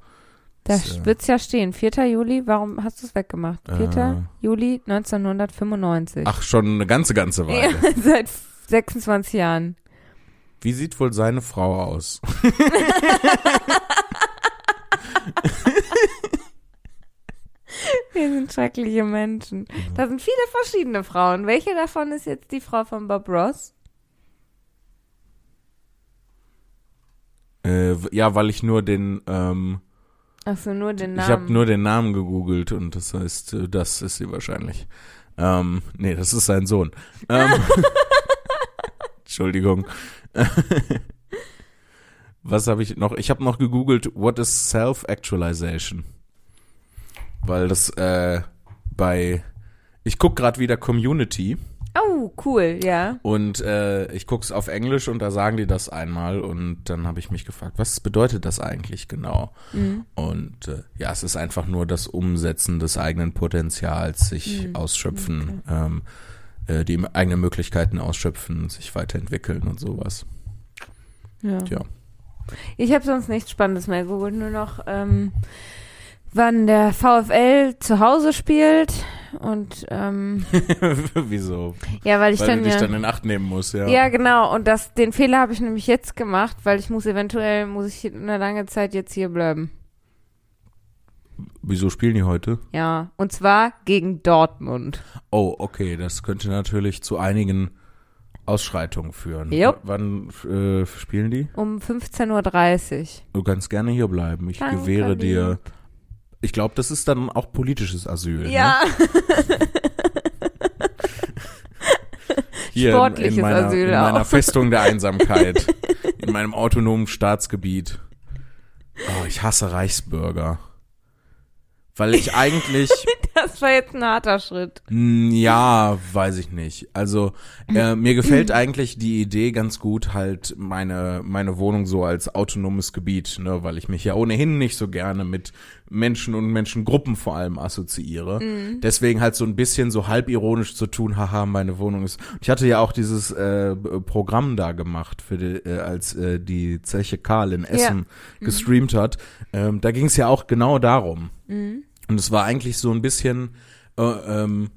Da Das, äh, wird's ja stehen. 4. Juli, warum hast du es weggemacht? 4. Juli 1995. Ach, schon eine ganze, ganze Weile. ja, seit 26 Jahren. Wie sieht wohl seine Frau aus? Wir sind schreckliche Menschen. Da sind viele verschiedene Frauen. Welche davon ist jetzt die Frau von Bob Ross? Äh, ja, weil ich nur den, ähm, Achso, nur den ich Namen. habe nur den Namen gegoogelt und das heißt, äh, das ist sie wahrscheinlich. Ähm, nee, das ist sein Sohn. Ähm, Entschuldigung. Was habe ich noch? Ich habe noch gegoogelt, what is Self-Actualization? Weil das äh, bei, ich guck gerade wieder Community oh, cool, ja. und äh, ich guck's auf Englisch und da sagen die das einmal und dann habe ich mich gefragt, was bedeutet das eigentlich genau? Mhm. Und äh, ja, es ist einfach nur das Umsetzen des eigenen Potenzials, sich Mhm, ausschöpfen, ähm, äh, die eigenen Möglichkeiten ausschöpfen, sich weiterentwickeln und sowas. Ja. Tja. Ich habe sonst nichts Spannendes mehr gegoogelt, nur noch, ähm, wann der VfL zu Hause spielt und ähm, Wieso? ja, weil ich Weil dann du dich ja dann in Acht nehmen musst, ja. ja genau und das den Fehler habe ich nämlich jetzt gemacht, weil ich muss eventuell muss ich eine lange Zeit jetzt hier bleiben. Wieso spielen die heute? Ja, und zwar gegen Dortmund. Oh, okay, das könnte natürlich zu einigen Ausschreitungen führen. Jupp. Wann äh, spielen die? Um 15.30 Uhr. Du kannst gerne hier bleiben. Ich Danke, gewähre dir. lieb. Ich glaube, das ist dann auch politisches Asyl. Ne? Ja, Hier Sportliches in, in meiner, Asyl in meiner auch. Festung der Einsamkeit. in meinem autonomen Staatsgebiet. Oh, ich hasse Reichsbürger. Weil ich eigentlich, das war jetzt ein harter Schritt. Mm, ja, weiß ich nicht. Also äh, mir gefällt eigentlich die Idee ganz gut, halt meine meine Wohnung so als autonomes Gebiet, ne, weil ich mich ja ohnehin nicht so gerne mit Menschen und Menschengruppen vor allem assoziiere. Deswegen halt so ein bisschen so halbironisch zu tun, haha, meine Wohnung ist. Ich hatte ja auch dieses äh, Programm da gemacht für die, äh, als äh, die Zeche Karl in Essen gestreamt hat. Ähm, da ging es ja auch genau darum. Und es war eigentlich so ein bisschen, äh, ähm,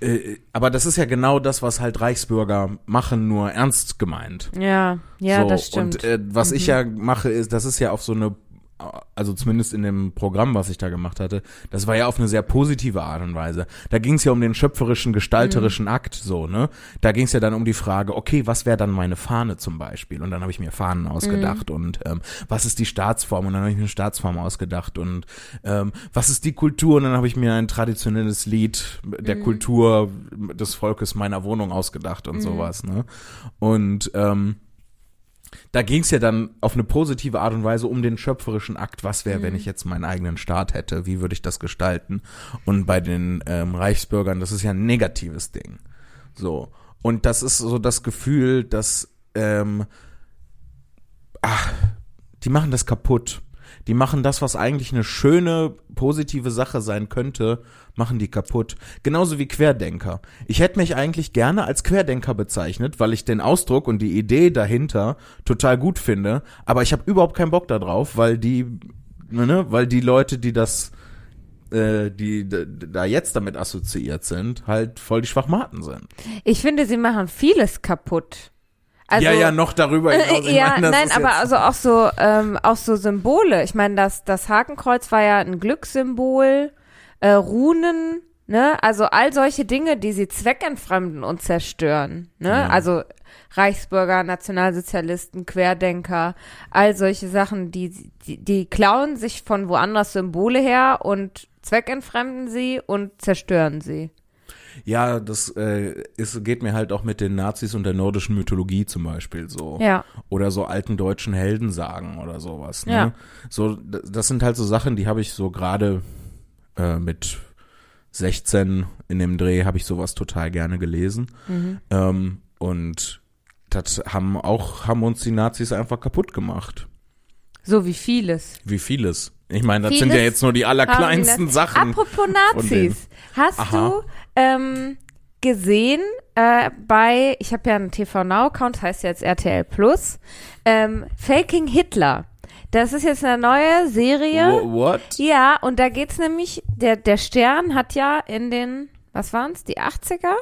äh, aber das ist ja genau das, was halt Reichsbürger machen, nur ernst gemeint. Ja, ja, so, das stimmt. Und äh, was ich ja mache, ist, das ist ja auf so eine, also zumindest in dem Programm, was ich da gemacht hatte, das war ja auf eine sehr positive Art und Weise. Da ging es ja um den schöpferischen, gestalterischen Akt, so, ne? Da ging es ja dann um die Frage, okay, was wäre dann meine Fahne zum Beispiel? Und dann habe ich mir Fahnen ausgedacht und ähm, was ist die Staatsform? Und dann habe ich mir eine Staatsform ausgedacht und ähm, was ist die Kultur? Und dann habe ich mir ein traditionelles Lied der Kultur des Volkes meiner Wohnung ausgedacht und sowas, ne? Und ähm, da ging es ja dann auf eine positive Art und Weise um den schöpferischen Akt. Was wäre, wenn ich jetzt meinen eigenen Staat hätte? Wie würde ich das gestalten? Und bei den ähm, Reichsbürgern, das ist ja ein negatives Ding. So. Und das ist so das Gefühl, dass, ähm, ach, die machen das kaputt. Die machen das, was eigentlich eine schöne, positive Sache sein könnte, machen die kaputt. Genauso wie Querdenker. Ich hätte mich eigentlich gerne als Querdenker bezeichnet, weil ich den Ausdruck und die Idee dahinter total gut finde, aber ich habe überhaupt keinen Bock darauf, weil die, ne, weil die Leute, die das, äh, die da jetzt damit assoziiert sind, halt voll die Schwachmaten sind. Ich finde, sie machen vieles kaputt. Also, ja, ja, noch darüber hinaus. Ich ja, meine, nein, aber also auch so, ähm, auch so Symbole. Ich meine, das, das Hakenkreuz war ja ein Glückssymbol, äh, Runen, ne? Also all solche Dinge, die sie zweckentfremden und zerstören, ne? Ja. Also Reichsbürger, Nationalsozialisten, Querdenker, all solche Sachen, die, die, die klauen sich von woanders Symbole her und zweckentfremden sie und zerstören sie. Ja, das äh, ist, geht mir halt auch mit den Nazis und der nordischen Mythologie zum Beispiel so. Ja. Oder so alten deutschen Heldensagen oder sowas. Ne? Ja. So, das sind halt so Sachen, die habe ich so gerade äh, mit 16 in dem Dreh habe ich sowas total gerne gelesen. Mhm. Ähm, und das haben auch, haben uns die Nazis einfach kaputt gemacht. So wie vieles. Wie vieles. Ich meine, das Vieles sind ja jetzt nur die allerkleinsten die Sachen. Apropos. Nazis, hast Aha. du ähm, gesehen äh, bei, ich habe ja einen TV Now Account, heißt jetzt RTL Plus, ähm, Faking Hitler. Das ist jetzt eine neue Serie. Wha- What? Ja, und da geht's nämlich, der, der Stern hat ja in den, was waren's, die 80er?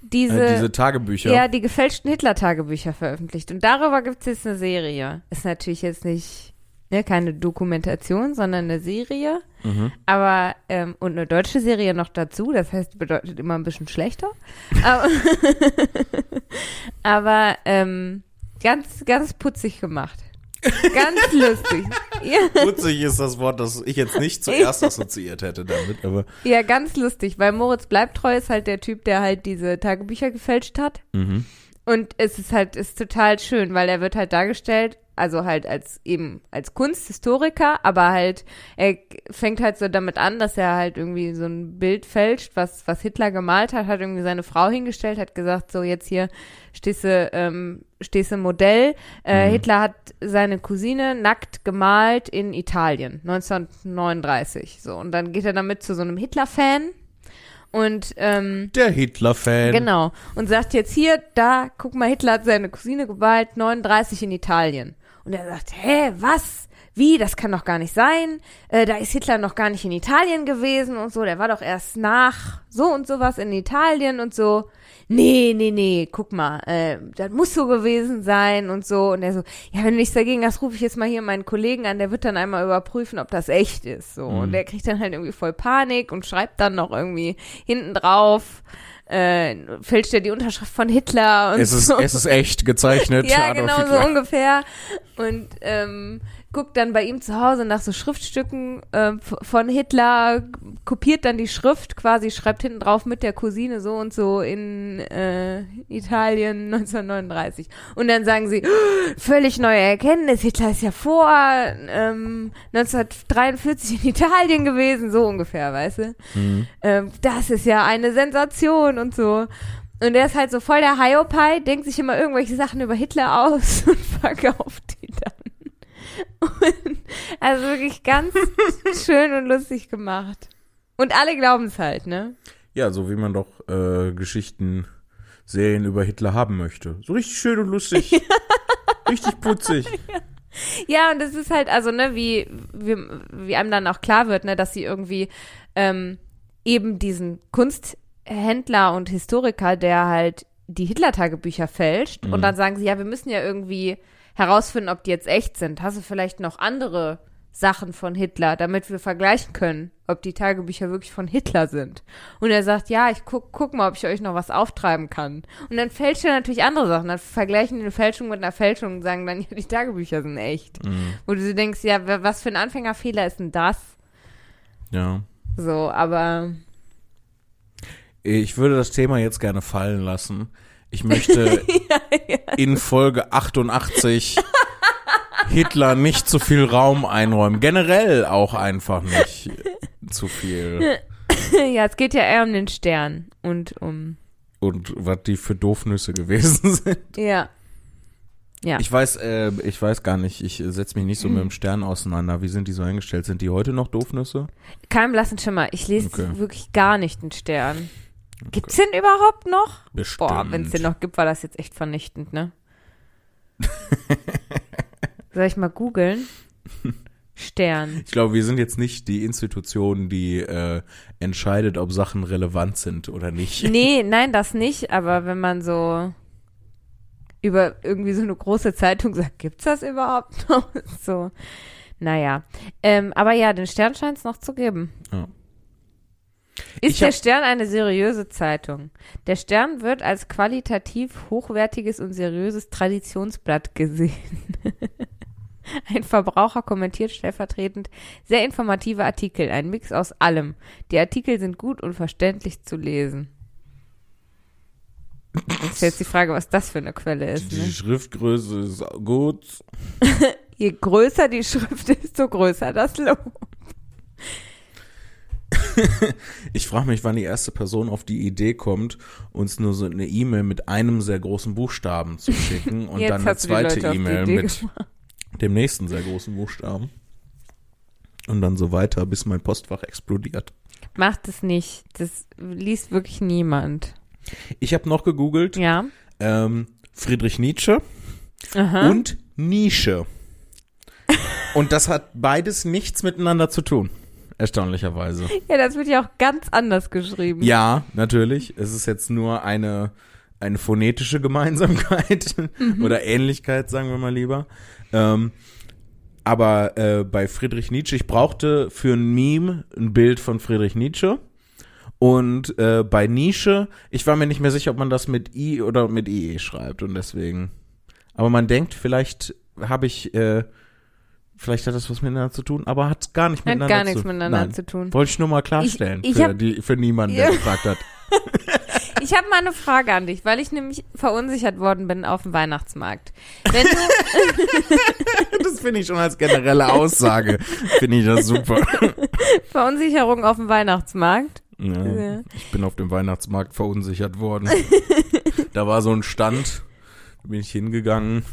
Diese, Äh, diese Tagebücher. ja, die gefälschten Hitler-Tagebücher veröffentlicht. Und darüber gibt's jetzt eine Serie. Ist natürlich jetzt nicht, ne, keine Dokumentation, sondern eine Serie. Mhm. Aber, ähm, und eine deutsche Serie noch dazu, das heißt, bedeutet immer ein bisschen schlechter. Aber, aber ähm, Ganz, ganz putzig gemacht. Ganz lustig. Ja. Putzig ist das Wort, das ich jetzt nicht zuerst assoziiert hätte damit, aber. ja, ganz lustig, weil Moritz Bleibtreu ist halt der Typ, der halt diese Tagebücher gefälscht hat. Mhm. Und es ist halt, ist total schön, weil er wird halt dargestellt, also halt als eben als Kunsthistoriker, aber halt, er fängt halt so damit an, dass er halt irgendwie so ein Bild fälscht, was, was Hitler gemalt hat, hat irgendwie seine Frau hingestellt, hat gesagt, so jetzt hier stehst du, ähm, stehst du Modell. Äh, Mhm. Hitler hat seine Cousine nackt gemalt in Italien, 1939. So, und dann geht er damit zu so einem Hitler-Fan und ähm, Der Hitler-Fan. Genau. Und sagt jetzt hier, da, guck mal, Hitler hat seine Cousine gewalt, 39 in Italien. Und er sagt, hä, was? Wie? Das kann doch gar nicht sein. Äh, da ist Hitler noch gar nicht in Italien gewesen und so. Der war doch erst nach so und sowas in Italien und so. Nee, nee, nee, guck mal, äh, das muss so gewesen sein und so. Und er so, ja, wenn du nichts dagegen hast, rufe ich jetzt mal hier meinen Kollegen an, der wird dann einmal überprüfen, ob das echt ist. So. Und der kriegt dann halt irgendwie voll Panik und schreibt dann noch irgendwie hinten drauf, äh, fälscht er die Unterschrift von Hitler und Es ist, so. es ist echt gezeichnet. Ja, genau Hitler. so ungefähr. Und ähm, guckt dann bei ihm zu Hause nach so Schriftstücken f- von Hitler, kopiert dann die Schrift quasi, schreibt hinten drauf mit der Cousine so und so in äh, Italien 1939. Und dann sagen sie, völlig neue Erkenntnis, Hitler ist ja vor ähm, 1943 in Italien gewesen, so ungefähr, weißt du? Mhm. ähm, das ist ja eine Sensation und so. Und er ist halt so voll der Hiopai, denkt sich immer irgendwelche Sachen über Hitler aus und verkauft die dann. Und, also wirklich ganz schön und lustig gemacht. Und alle glauben es halt, ne? Ja, so wie man doch äh, Geschichten, Serien über Hitler haben möchte. So richtig schön und lustig. richtig putzig. Ja, und es ist halt, also, ne, wie, wie, wie einem dann auch klar wird, ne, dass sie irgendwie ähm, eben diesen Kunsthändler und Historiker, der halt die Hitler-Tagebücher fälscht, und dann sagen sie, ja, wir müssen ja irgendwie herausfinden, ob die jetzt echt sind. Hast du vielleicht noch andere Sachen von Hitler, damit wir vergleichen können, ob die Tagebücher wirklich von Hitler sind. Und er sagt, ja, ich guck, guck mal, ob ich euch noch was auftreiben kann. Und dann fälscht er natürlich andere Sachen. Dann vergleichen die eine Fälschung mit einer Fälschung und sagen dann, ja, die Tagebücher sind echt. Wo du denkst, ja, wa- was für ein Anfängerfehler ist denn das? Ja. So, aber Ich würde das Thema jetzt gerne fallen lassen. Ich möchte in Folge 88 Hitler nicht zu viel Raum einräumen. Generell auch einfach nicht zu viel. ja, es geht ja eher um den Stern und um, Und was die für Doofnüsse gewesen sind. ja. Ja. Ich weiß, äh, ich weiß gar nicht, ich setze mich nicht so mit dem Stern auseinander. Wie sind die so eingestellt? Sind die heute noch Doofnüsse? Kein blassen Schimmer. Ich lese Okay. wirklich gar nicht den Stern. Gibt's den überhaupt noch? Bestimmt. Boah, wenn es den noch gibt, war das jetzt echt vernichtend, ne? Soll ich mal googeln? Stern. Ich glaube, wir sind jetzt nicht die Institution, die äh, entscheidet, ob Sachen relevant sind oder nicht. Nee, nein, das nicht, aber wenn man so über irgendwie so eine große Zeitung sagt, gibt's das überhaupt noch? So, naja. Ähm, aber ja, den Stern scheint es noch zu geben. Ja. Ist der Stern eine seriöse Zeitung? Der Stern wird als qualitativ hochwertiges und seriöses Traditionsblatt gesehen. Ein Verbraucher kommentiert stellvertretend sehr informative Artikel, ein Mix aus allem. Die Artikel sind gut und verständlich zu lesen. Ist jetzt die Frage, was das für eine Quelle ist. Die Ne? Schriftgröße ist gut. Je größer die Schrift ist, desto größer das Lob. Ich frage mich, wann die erste Person auf die Idee kommt, uns nur so eine E-Mail mit einem sehr großen Buchstaben zu schicken und dann eine zweite E-Mail mit dem nächsten sehr großen Buchstaben. Und dann so weiter, bis mein Postfach explodiert. Macht es nicht. Das liest wirklich niemand. Ich habe noch gegoogelt, Ja. ähm, Friedrich Nietzsche Aha. und Nische. Und das hat beides nichts miteinander zu tun. Erstaunlicherweise. Ja, das wird ja auch ganz anders geschrieben. Ja, natürlich. Es ist jetzt nur eine, eine phonetische Gemeinsamkeit oder Ähnlichkeit, sagen wir mal lieber. Ähm, aber äh, bei Friedrich Nietzsche, ich brauchte für ein Meme ein Bild von Friedrich Nietzsche. Und äh, bei Nische, ich war mir nicht mehr sicher, ob man das mit I oder mit IE schreibt. Und deswegen Aber man denkt, vielleicht habe ich, äh, vielleicht hat das was miteinander zu tun, aber hat gar nicht Hat miteinander gar zu nichts miteinander Nein. zu tun. Wollte ich nur mal klarstellen Ich- ich für, hab- die, für niemanden, der gefragt hat. Ich habe mal eine Frage an dich, weil ich nämlich verunsichert worden bin auf dem Weihnachtsmarkt. Wenn du Das finde ich schon als generelle Aussage, finde ich das super. Verunsicherung auf dem Weihnachtsmarkt. Ja, Ja. ich bin auf dem Weihnachtsmarkt verunsichert worden. da war so ein Stand, da bin ich hingegangen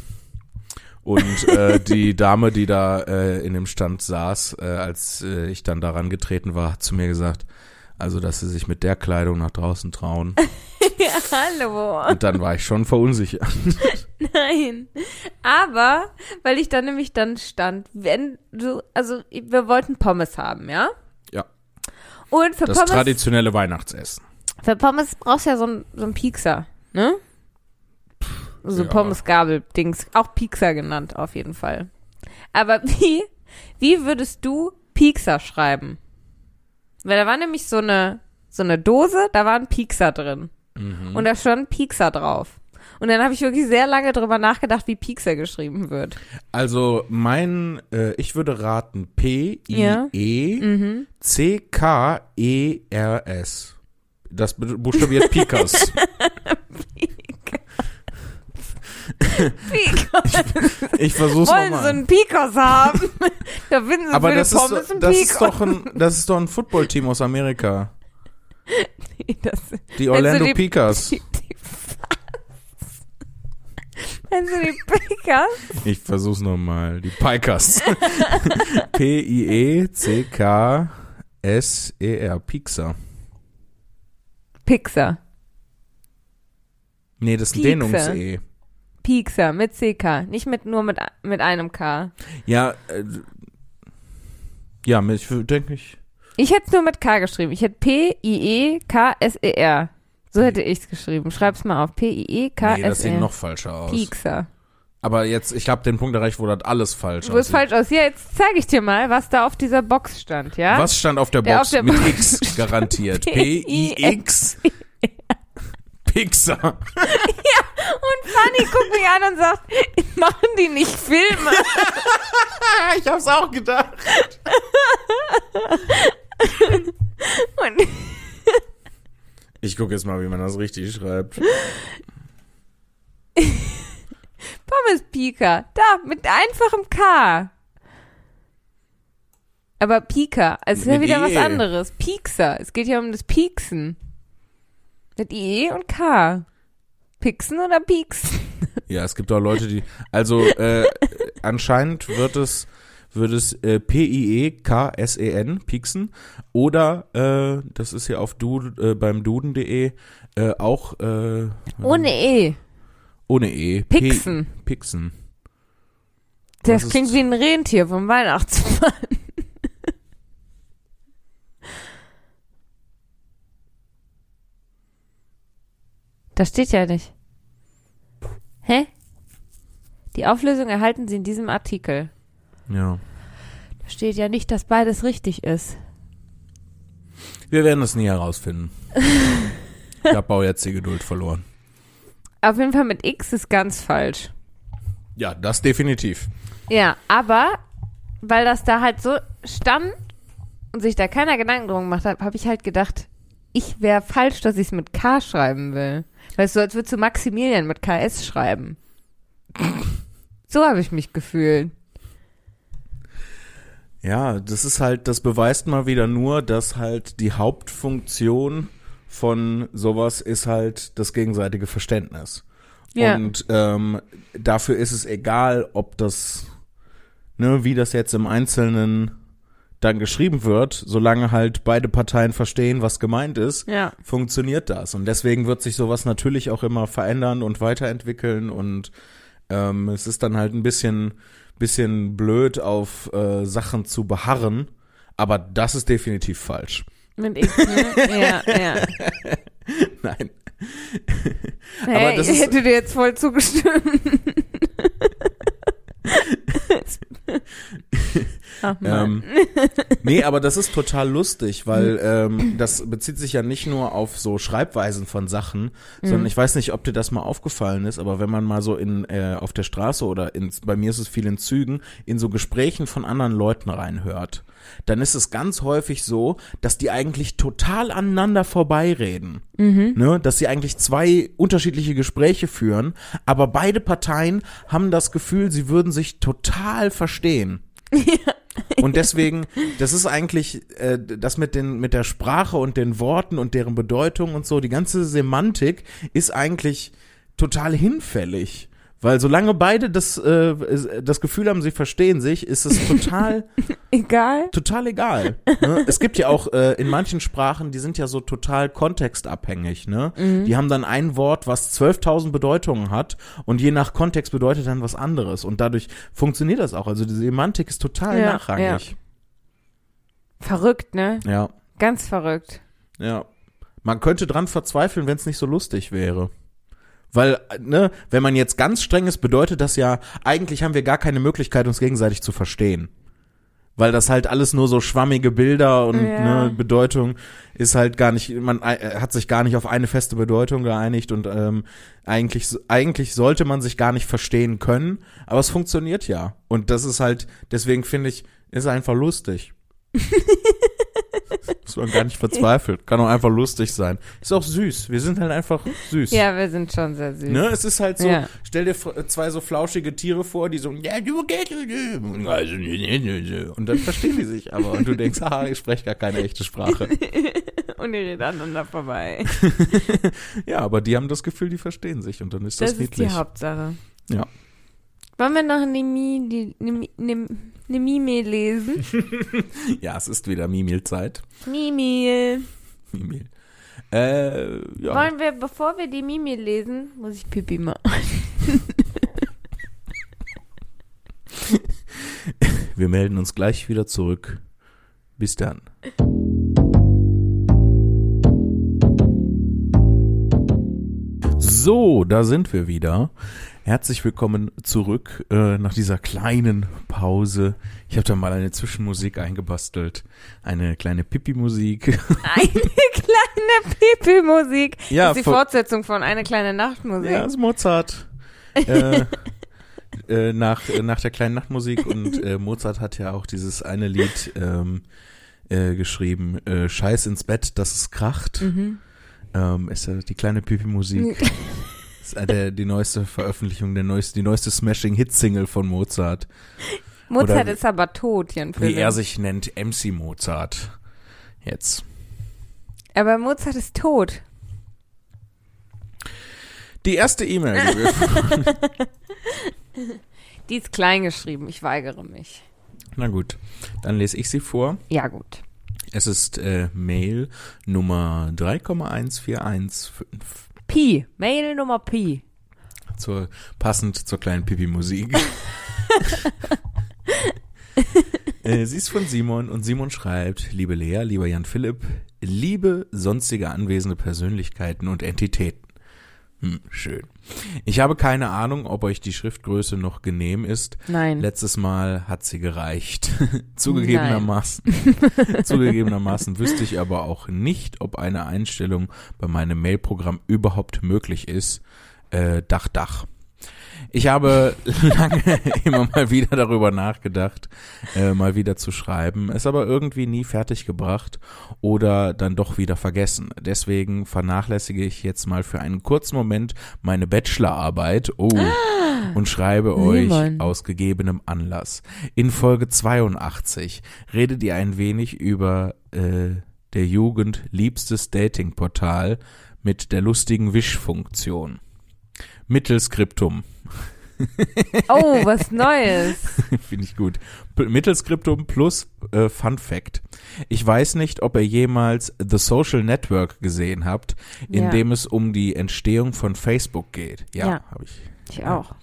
und äh, die Dame, die da äh, in dem Stand saß, äh, als äh, ich dann daran getreten war, hat zu mir gesagt, also dass sie sich mit der Kleidung nach draußen trauen. Ja, hallo. Und dann war ich schon verunsichert. Nein. Aber, weil ich da nämlich dann stand, wenn du, also wir wollten Pommes haben, ja? Ja. Und für Das Pommes, traditionelle Weihnachtsessen. für Pommes brauchst du ja so ein, so ein Piekser, ne? So Ja. Pommesgabel-Dings, auch Piekser genannt, auf jeden Fall. Aber wie, wie würdest du Piekser schreiben? Weil da war nämlich so eine, so eine Dose, da war ein Piekser drin. Mhm. Und da stand Piekser drauf. Und dann habe ich wirklich sehr lange drüber nachgedacht, wie Piekser geschrieben wird. Also mein, äh, ich würde raten Ja. P-I-E C-K-E-R-S. Das bu- buchstabiert Pikas. Piekers. Ich versuch's Wollen sie nochmal. einen Piekers haben? da finden sie Aber das ist, Pommes doch, das ist doch ein, das ist doch ein Footballteam aus Amerika. Das, Die Orlando die- Pikas. die, du die Piekers? Ich versuch's nochmal. Die Pikers. P-I-E-C-K-S-E-R. Pixar. Pixar. Nee, das ist ein. Dehnungs-E. Piekser mit CK, nicht mit nur mit, mit einem K. Ja, äh, ja, mit- ich denke ich. Ich hätte es nur mit K geschrieben. Ich hätte P-I-E-K-S-E-R. So hätte ich es geschrieben. Schreib's mal auf. Nee, das sieht P-I-E-K-S-E-R. noch falscher aus. Piekser. Aber jetzt, ich habe den Punkt erreicht, wo das alles falsch Wo es aussieht. falsch aus. Ja, jetzt zeige ich dir mal, was da auf dieser Box stand, ja? Was stand auf der Der Box? auf der Mit Box X garantiert. P-I-X. P-I-X. Pixar. Und Fanny guckt mich an und sagt, machen die nicht Filme? Ich hab's auch gedacht. Und Ich gucke jetzt mal, wie man das richtig schreibt. Pommes Pika. Da, mit einfachem K. Aber Pika, es ist ja wieder was IE. anderes. Piekser. Es geht ja um das Pieksen. Mit IE und K. Pixen oder Pieksen? Ja, es gibt auch Leute, die. Also äh, anscheinend wird es wird es äh, P-I-E-K-S-E-N, Pieksen. Oder, äh, das ist ja auf du, äh, beim duden.de äh, auch äh, Ohne E. ohne E. Pixen. P Pixen. Das Was ist- klingt wie ein Rentier vom Weihnachtsmann. Das steht ja nicht. Hä? Die Auflösung erhalten Sie in diesem Artikel. Ja. Da steht ja nicht, dass beides richtig ist. Wir werden es nie herausfinden. ich habe auch jetzt die Geduld verloren. Auf jeden Fall mit X ist ganz falsch. Ja, das definitiv. Ja, aber weil das da halt so stand und sich da keiner Gedanken drum gemacht hat, habe ich halt gedacht, ich wäre falsch, dass ich es mit K schreiben will. Weißt du, als würdest du Maximilian mit KS schreiben. So habe ich mich gefühlt. Ja, das ist halt, das beweist mal wieder nur, dass halt die Hauptfunktion von sowas ist halt das gegenseitige Verständnis. Ja. Und ähm, dafür ist es egal, ob das, ne, wie das jetzt im Einzelnen dann geschrieben wird, solange halt beide Parteien verstehen, was gemeint ist, Ja. funktioniert das. Und deswegen wird sich sowas natürlich auch immer verändern und weiterentwickeln und ähm, es ist dann halt ein bisschen, bisschen blöd, auf äh, Sachen zu beharren, aber das ist definitiv falsch. Mit X, ne? ja, ja. Nein. Hey, das ich hätte dir jetzt voll zugestimmt. Ach, Mann. Ähm, nee, aber das ist total lustig, weil ähm, das bezieht sich ja nicht nur auf so Schreibweisen von Sachen, sondern ich weiß nicht, ob dir das mal aufgefallen ist, aber wenn man mal so in äh, auf der Straße oder in, bei mir ist es viel in Zügen, in so Gesprächen von anderen Leuten reinhört, dann ist es ganz häufig so, dass die eigentlich total aneinander vorbeireden. Ne? Dass sie eigentlich zwei unterschiedliche Gespräche führen, aber beide Parteien haben das Gefühl, sie würden sich total verstehen. Und deswegen, das ist eigentlich äh, das mit den mit der Sprache und den Worten und deren Bedeutung und so, die ganze Semantik ist eigentlich total hinfällig. Weil solange beide das, äh, das Gefühl haben, sie verstehen sich, ist es total, Egal. total egal. Ne? Es gibt ja auch äh, in manchen Sprachen, die sind ja so total kontextabhängig. Ne? Die haben dann ein Wort, was 12.000 Bedeutungen hat und je nach Kontext bedeutet dann was anderes. Und dadurch funktioniert das auch. Also die Semantik ist total Ja, nachrangig. Verrückt, ne? Ja. Ganz verrückt. ja, Man könnte dran verzweifeln, wenn es nicht so lustig wäre. Weil, ne, wenn man jetzt ganz streng ist, bedeutet das ja, eigentlich haben wir gar keine Möglichkeit, uns gegenseitig zu verstehen. Weil das halt alles nur so schwammige Bilder und Ja. ne, Bedeutung ist halt gar nicht, man äh, hat sich gar nicht auf eine feste Bedeutung geeinigt und ähm, eigentlich, eigentlich sollte man sich gar nicht verstehen können, aber es funktioniert ja. Und das ist halt, deswegen finde ich, ist einfach lustig. Muss man gar nicht verzweifelt. Kann auch einfach lustig sein. Ist auch süß. Wir sind halt einfach süß. Ja, wir sind schon sehr süß. Ne, es ist halt so, Ja. stell dir zwei so flauschige Tiere vor, die so, ja, du gehst, und dann verstehen die sich aber und du denkst, haha, ich spreche gar keine echte Sprache. Und ihr redet aneinander vorbei. Ja, aber die haben das Gefühl, die verstehen sich und dann ist das, Das ist die niedlich. Hauptsache. Ja. Wollen wir noch eine, Mi, die, eine, eine, eine Mime lesen? Ja, es ist wieder Mimil-Zeit. Mimil. Mimil. Äh, ja. Wollen wir, bevor wir die Mimil lesen, muss ich Pipi machen. Wir melden uns gleich wieder zurück. Bis dann. So, da sind wir wieder. Herzlich willkommen zurück äh, nach dieser kleinen Pause. Ich habe da mal eine Zwischenmusik eingebastelt. Eine kleine Pipi-Musik. Eine kleine Pipi-Musik. Ja, das ist die Fortsetzung von Eine kleine Nachtmusik. Ja, ist Mozart. äh, äh, nach, äh, nach der kleinen Nachtmusik und äh, Mozart hat ja auch dieses eine Lied ähm, äh, geschrieben, Scheiß ins Bett, dass es kracht. Mhm. Ähm, ist ja die kleine Pipi-Musik. Ist äh, der, die neueste Veröffentlichung, der neueste, die neueste Smashing-Hit-Single von Mozart. Mozart Oder- ist aber tot, Jan Wie er sich nennt, MC Mozart. Jetzt. Aber Mozart ist tot. Die erste E-Mail, Die ist klein geschrieben. Ich weigere mich. Na gut, dann lese ich sie vor. Ja, gut. Es ist äh, Mail Nummer 3,1415. Pi. Mail Nummer Pi. Zur, passend zur kleinen Pipi-Musik. äh, sie ist von Simon und Simon schreibt, liebe Lea, lieber Jan Philipp, liebe sonstige anwesende Persönlichkeiten und Entitäten. Hm, schön. Ich habe keine Ahnung, ob euch die Schriftgröße noch genehm ist. Nein. Letztes Mal hat sie gereicht. Zugegebenermaßen, zugegebenermaßen wüsste ich aber auch nicht, ob eine Einstellung bei meinem Mailprogramm überhaupt möglich ist. Äh, Dach, Dach. Ich habe lange immer mal wieder darüber nachgedacht, äh, mal wieder zu schreiben, es aber irgendwie nie fertig gebracht oder dann doch wieder vergessen. Deswegen vernachlässige ich jetzt mal für einen kurzen Moment meine Bachelorarbeit oh, und schreibe euch Simon. aus gegebenem Anlass. In Folge 82 redet ihr ein wenig über äh, der Jugend liebstes Datingportal mit der lustigen Wischfunktion. Mittelskriptum. Oh, was Neues. Finde ich gut. P Mittelskriptum plus äh, Fun Fact. Ich weiß nicht, ob ihr jemals The Social Network gesehen habt, in Ja. dem es um die Entstehung von Facebook geht. Ja, Ja. habe ich. Ich auch.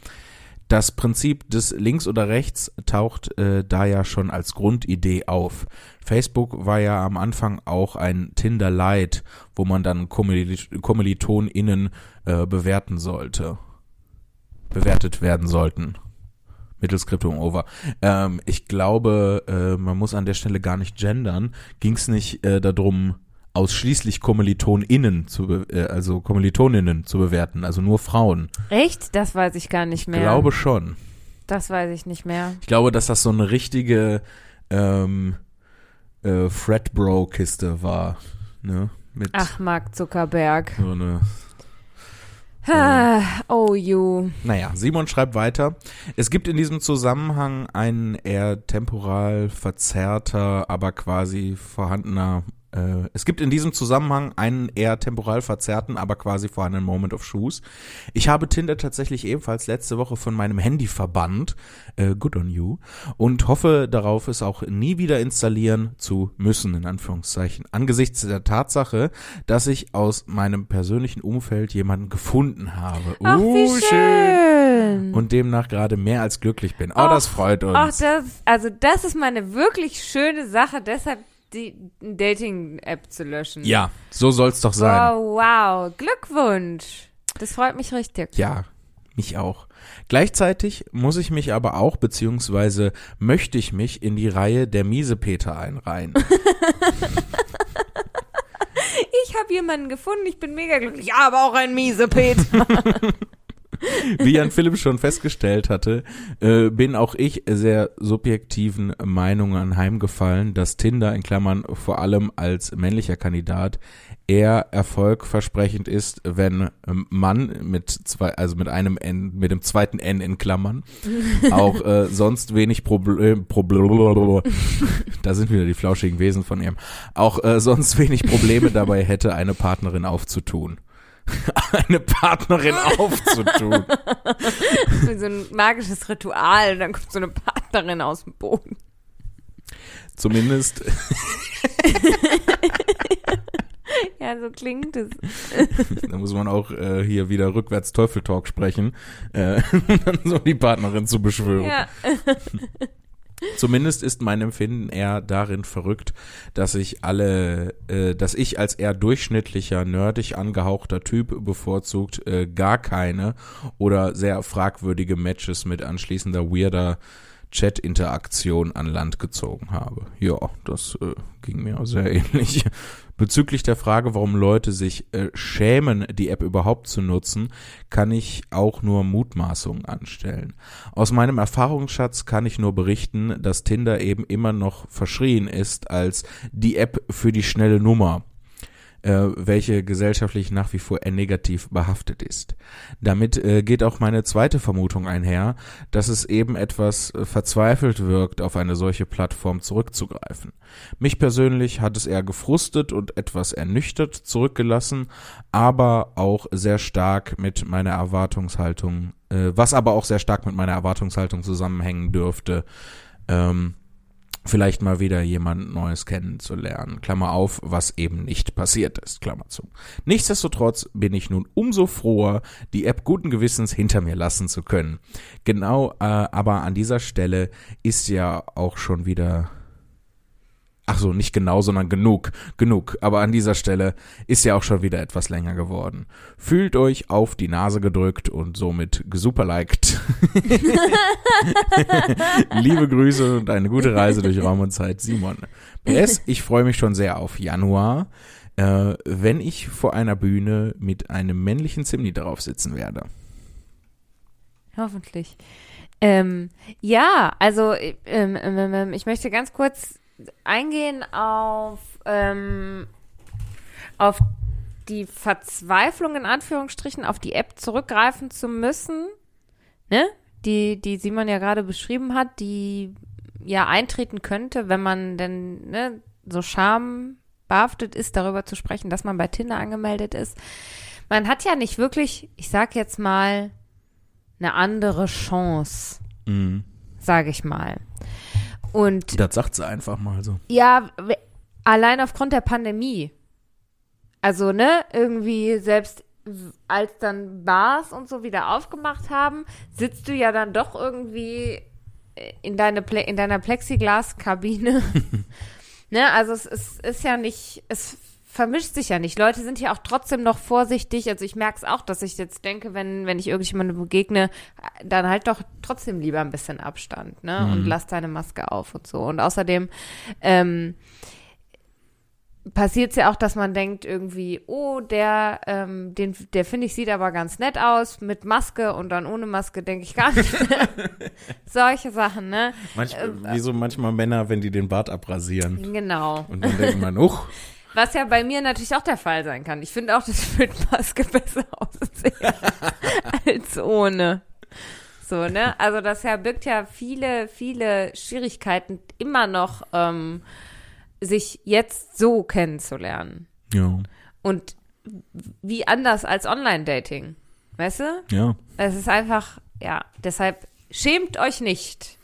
Das Prinzip des Links oder Rechts taucht äh, da ja schon als Grundidee auf. Facebook war ja am Anfang auch ein Tinder Lite, wo man dann Kommili- KommilitonInnen äh, bewerten sollte. Bewertet werden sollten. Mittelskriptum over. Ähm, ich glaube, äh, man muss an der Stelle gar nicht gendern. Ging es nicht äh, darum, ausschließlich KommilitonInnen zu, äh, also KommilitonInnen zu bewerten, also nur Frauen. Echt? Das weiß ich gar nicht Ich mehr. glaube schon. Das weiß ich nicht mehr. Ich glaube, dass das so eine richtige ähm, äh, Fred-Bro-Kiste war. Ne? Mit Ach, Mark Zuckerberg. so eine Ah, oh, you. Naja, Simon schreibt weiter. Es gibt in diesem Zusammenhang ein eher temporal verzerrter, aber quasi vorhandener äh, es gibt in diesem Zusammenhang einen eher temporal verzerrten, aber quasi vorhandenen Moment of Shoes. Ich habe Tinder tatsächlich ebenfalls letzte Woche von meinem Handy verbannt, äh, good on you, und hoffe darauf, es auch nie wieder installieren zu müssen, in Anführungszeichen. Angesichts der Tatsache, dass ich aus meinem persönlichen Umfeld jemanden gefunden habe. Ach, wie Uh, schön. Und demnach gerade mehr als glücklich bin. Oh, das freut uns. Ach, das, also das ist mal eine wirklich schöne Sache, deshalb die Dating-App zu löschen. ja, so soll's doch sein. Oh, wow. Glückwunsch. Das freut mich richtig. Ja, mich auch. Gleichzeitig muss ich mich aber auch, beziehungsweise möchte ich mich in die Reihe der Miesepeter einreihen. Ich habe jemanden gefunden, ich bin mega glücklich. Aber auch ein Miesepeter. Wie Jan Philipp schon festgestellt hatte, äh, bin auch ich sehr subjektiven Meinungen anheimgefallen, dass Tinder in Klammern vor allem als männlicher Kandidat eher erfolgversprechend ist, wenn ähm, Mann mit zwei, also mit einem N, mit dem zweiten N in Klammern, auch äh, sonst wenig Problem, Problem, da sind wieder die flauschigen Wesen von ihm, auch äh, sonst wenig Probleme dabei hätte, eine Partnerin aufzutun. eine Partnerin aufzutun. So ein magisches Ritual. Dann kommt so eine Partnerin aus dem Boden. Zumindest, Ja, so klingt es. da muss man auch äh, hier wieder rückwärts Teufel-Talk sprechen, äh, dann so die Partnerin zu beschwören. Ja. Zumindest ist mein Empfinden eher darin verrückt, dass ich alle, äh, dass ich als eher durchschnittlicher, nerdig angehauchter Typ bevorzugt äh, gar keine oder sehr fragwürdige Matches mit anschließender weirder Chat-Interaktion an Land gezogen habe. Ja, das äh, ging mir sehr ähnlich. Bezüglich der Frage, warum Leute sich äh, schämen, die App überhaupt zu nutzen, kann ich auch nur Mutmaßungen anstellen. Aus meinem Erfahrungsschatz kann ich nur berichten, dass Tinder eben immer noch verschrien ist als die App für die schnelle Nummer äh, welche gesellschaftlich nach wie vor negativ behaftet ist. Damit äh, geht auch meine zweite Vermutung einher, dass es eben etwas äh, verzweifelt wirkt, auf eine solche Plattform zurückzugreifen. Mich persönlich hat es eher gefrustet und etwas ernüchtert zurückgelassen, aber auch sehr stark mit meiner Erwartungshaltung, äh, was aber auch sehr stark mit meiner Erwartungshaltung zusammenhängen dürfte, ähm, vielleicht mal wieder jemand Neues kennenzulernen. Klammer auf, was eben nicht passiert ist. Klammer zu. Nichtsdestotrotz bin ich nun umso froher, die App guten Gewissens hinter mir lassen zu können. Genau, äh, aber an dieser Stelle ist ja auch schon wieder Ach so, nicht genau, sondern genug, genug. Aber an dieser Stelle ist ja auch schon wieder etwas länger geworden. Fühlt euch auf die Nase gedrückt und somit gesuperliked. Liebe Grüße und eine gute Reise durch Raum und Zeit, Simon. PS, ich freue mich schon sehr auf Januar, äh, wenn ich vor einer Bühne mit einem männlichen Zimni drauf sitzen werde. Hoffentlich. Ähm, ja, also ähm, ähm, ähm, ich möchte ganz kurz eingehen auf, ähm, auf die Verzweiflung in Anführungsstrichen, auf die App zurückgreifen zu müssen, ne? Die, die Simon ja gerade beschrieben hat, die ja eintreten könnte, wenn man denn ne, so schambehaftet ist, darüber zu sprechen, dass man bei Tinder angemeldet ist. Man hat ja nicht wirklich, ich sag jetzt mal, eine andere Chance, Mhm. sage ich mal. Und Das sagt sie einfach mal so. ja, allein aufgrund der Pandemie. Also, ne, irgendwie selbst als dann Bars und so wieder aufgemacht haben, sitzt du ja dann doch irgendwie äh, in, deine Ple in deiner Plexiglaskabine. ne, also es, es ist ja nicht, es vermischt sich ja nicht. Leute sind ja auch trotzdem noch vorsichtig. Also ich merke es auch, dass ich jetzt denke, wenn, wenn ich irgendjemandem begegne, dann halt doch trotzdem lieber ein bisschen Abstand, ne? Und lass deine Maske auf und so. Und außerdem, ähm, passiert es ja auch, dass man denkt irgendwie, oh, der, ähm, den, der finde ich sieht aber ganz nett aus mit Maske und dann ohne Maske denke ich gar nicht. Solche Sachen, ne? Manch, wie so manchmal Männer, wenn die den Bart abrasieren. Genau. Und dann denkt man, uch, Was ja bei mir natürlich auch der Fall sein kann. Ich finde auch, dass ich mit Maske besser aussehe als ohne. So, ne? Also das ja birgt ja viele, viele Schwierigkeiten immer noch, ähm, sich jetzt so kennenzulernen. ja, Und wie anders als Online-Dating. Weißt du? ja. Es ist einfach, ja, deshalb schämt euch nicht.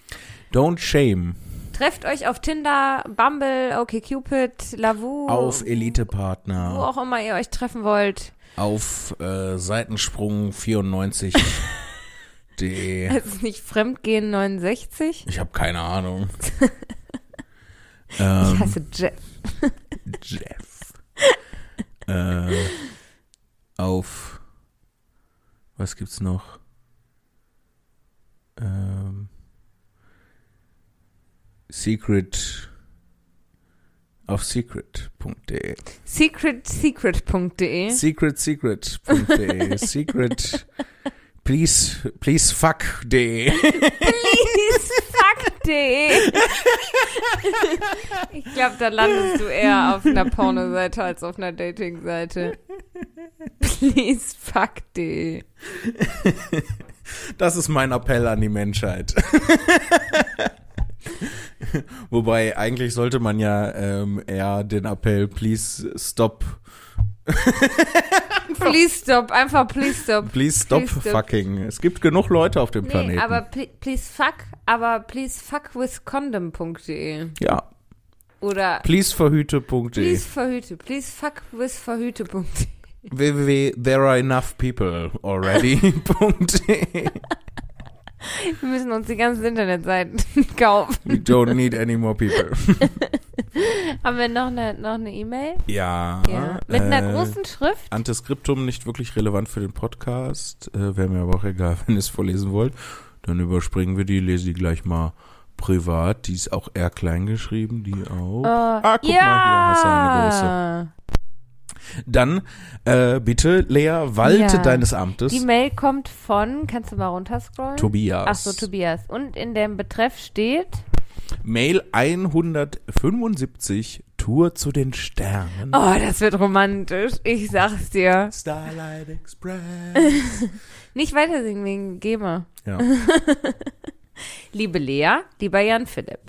Don't shame. Trefft euch auf Tinder, Bumble, OkCupid, Lavu, Auf wo Elitepartner, auch immer ihr euch treffen wollt. auf äh, Seitensprung 94. De. Es ist nicht Fremdgehen 69. Ich habe keine Ahnung. Ich ähm, heiße Jeff. Jeff. äh, auf was gibt's noch? Ähm, Secret auf secret.de. Secretsecret.de. Secretsecret.de. Secret please please fuck.de. Please fuck.de. Ich glaube, da landest du eher auf einer Pornoseite als auf einer Datingseite. Please fuck.de. Das ist mein Appell an die Menschheit. Wobei eigentlich sollte man ja ähm, eher den Appell please stop Please stop. Einfach please stop. please stop Please stop. fucking. Es gibt genug Leute auf dem Nee, Planeten. aber pl please fuck, aber please fuck with condom.de. ja, Oder please verhüte.de. please verhüte. Please fuck with verhüte.de. www there are enough people already.de. Wir müssen uns die ganzen Internetseiten kaufen. We don't need any more people. Haben wir noch eine noch eine E-Mail? Ja. Ja. Mit einer äh, großen Schrift? Antiskriptum nicht wirklich relevant für den Podcast. Äh, Wäre mir aber auch egal, wenn ihr es vorlesen wollt. Dann überspringen wir die, lese die gleich mal privat. Die ist auch eher klein geschrieben, die auch. ah, guck ja. mal, hier hast du eine große. Dann äh, bitte, Lea, walte Ja. deines Amtes. Die Mail kommt von, kannst du mal runterscrollen? Tobias. Ach so, Tobias. Und in dem Betreff steht, Mail 175, Tour zu den Sternen. oh, das wird romantisch. Ich sag's dir. Starlight Express. Nicht weiter singen wegen GEMA. ja. Liebe Lea, lieber Jan Philipp.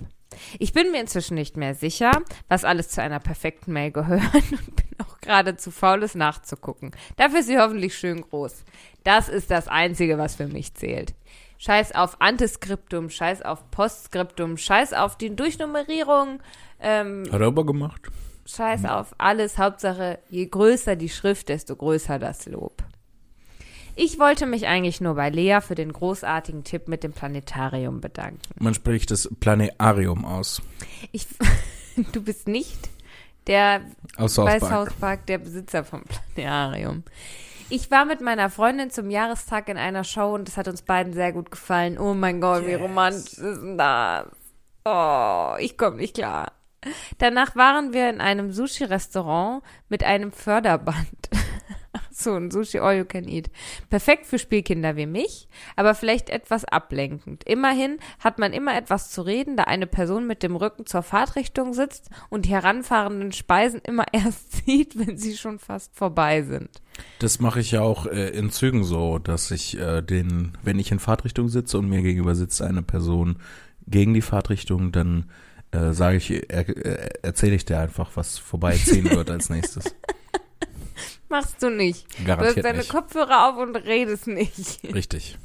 Ich bin mir inzwischen nicht mehr sicher, was alles zu einer perfekten Mail gehört und bin auch gerade zu faul, es nachzugucken. Dafür ist sie hoffentlich schön groß. Das ist das Einzige, was für mich zählt. Scheiß auf Antiskriptum, scheiß auf Postskriptum, scheiß auf die Durchnummerierung, ähm, Hat er aber gemacht. scheiß auf alles. Hauptsache, je größer die Schrift, desto größer das Lob. Ich wollte mich eigentlich nur bei Lea für den großartigen Tipp mit dem Planetarium bedanken. Man spricht das Planetarium aus. Ich, du bist nicht der Aus South bei Park. South Park der Besitzer vom Planetarium. Ich war mit meiner Freundin zum Jahrestag in einer Show und es hat uns beiden sehr gut gefallen. Oh mein Gott, wie romantisch ist denn das? Oh, ich komme nicht klar. Danach waren wir in einem Sushi-Restaurant mit einem Förderband. So, ein Sushi All You Can Eat. Perfekt für Spielkinder wie mich, aber vielleicht etwas ablenkend. Immerhin hat man immer etwas zu reden, da eine Person mit dem Rücken zur Fahrtrichtung sitzt und die heranfahrenden Speisen immer erst sieht, wenn sie schon fast vorbei sind. Das mache ich ja auch äh, in Zügen so, dass ich äh, den, wenn ich in Fahrtrichtung sitze und mir gegenüber sitzt eine Person gegen die Fahrtrichtung, dann äh, sage ich, er, äh, erzähle ich dir einfach, was vorbeiziehen wird als nächstes. Machst du nicht. Du hast Garantiert deine nicht. Kopfhörer auf und redest nicht. Richtig.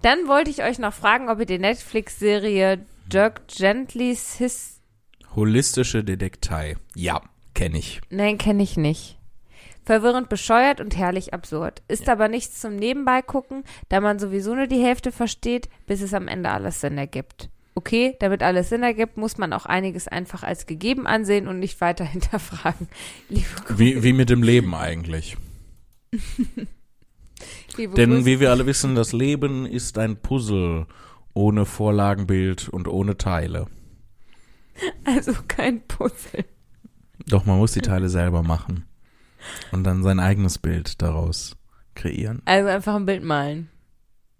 Dann wollte ich euch noch fragen, ob ihr die Netflix-Serie Dirk Gentlys His... Holistische Detektei. Ja, kenne ich. Nein, kenne ich nicht. Verwirrend bescheuert und herrlich absurd. Ist aber nichts zum Nebenbei gucken, da man sowieso nur die Hälfte versteht, bis es am Ende alles Sinn ergibt. Okay, damit alles Sinn ergibt, muss man auch einiges einfach als gegeben ansehen und nicht weiter hinterfragen. Liebe, Wie, wie mit dem Leben eigentlich. liebe Denn wie wir alle wissen, das Leben ist ein Puzzle ohne Vorlagenbild und ohne Teile. Also kein Puzzle. Doch man muss die Teile selber machen und dann sein eigenes Bild daraus kreieren. Also einfach ein Bild malen.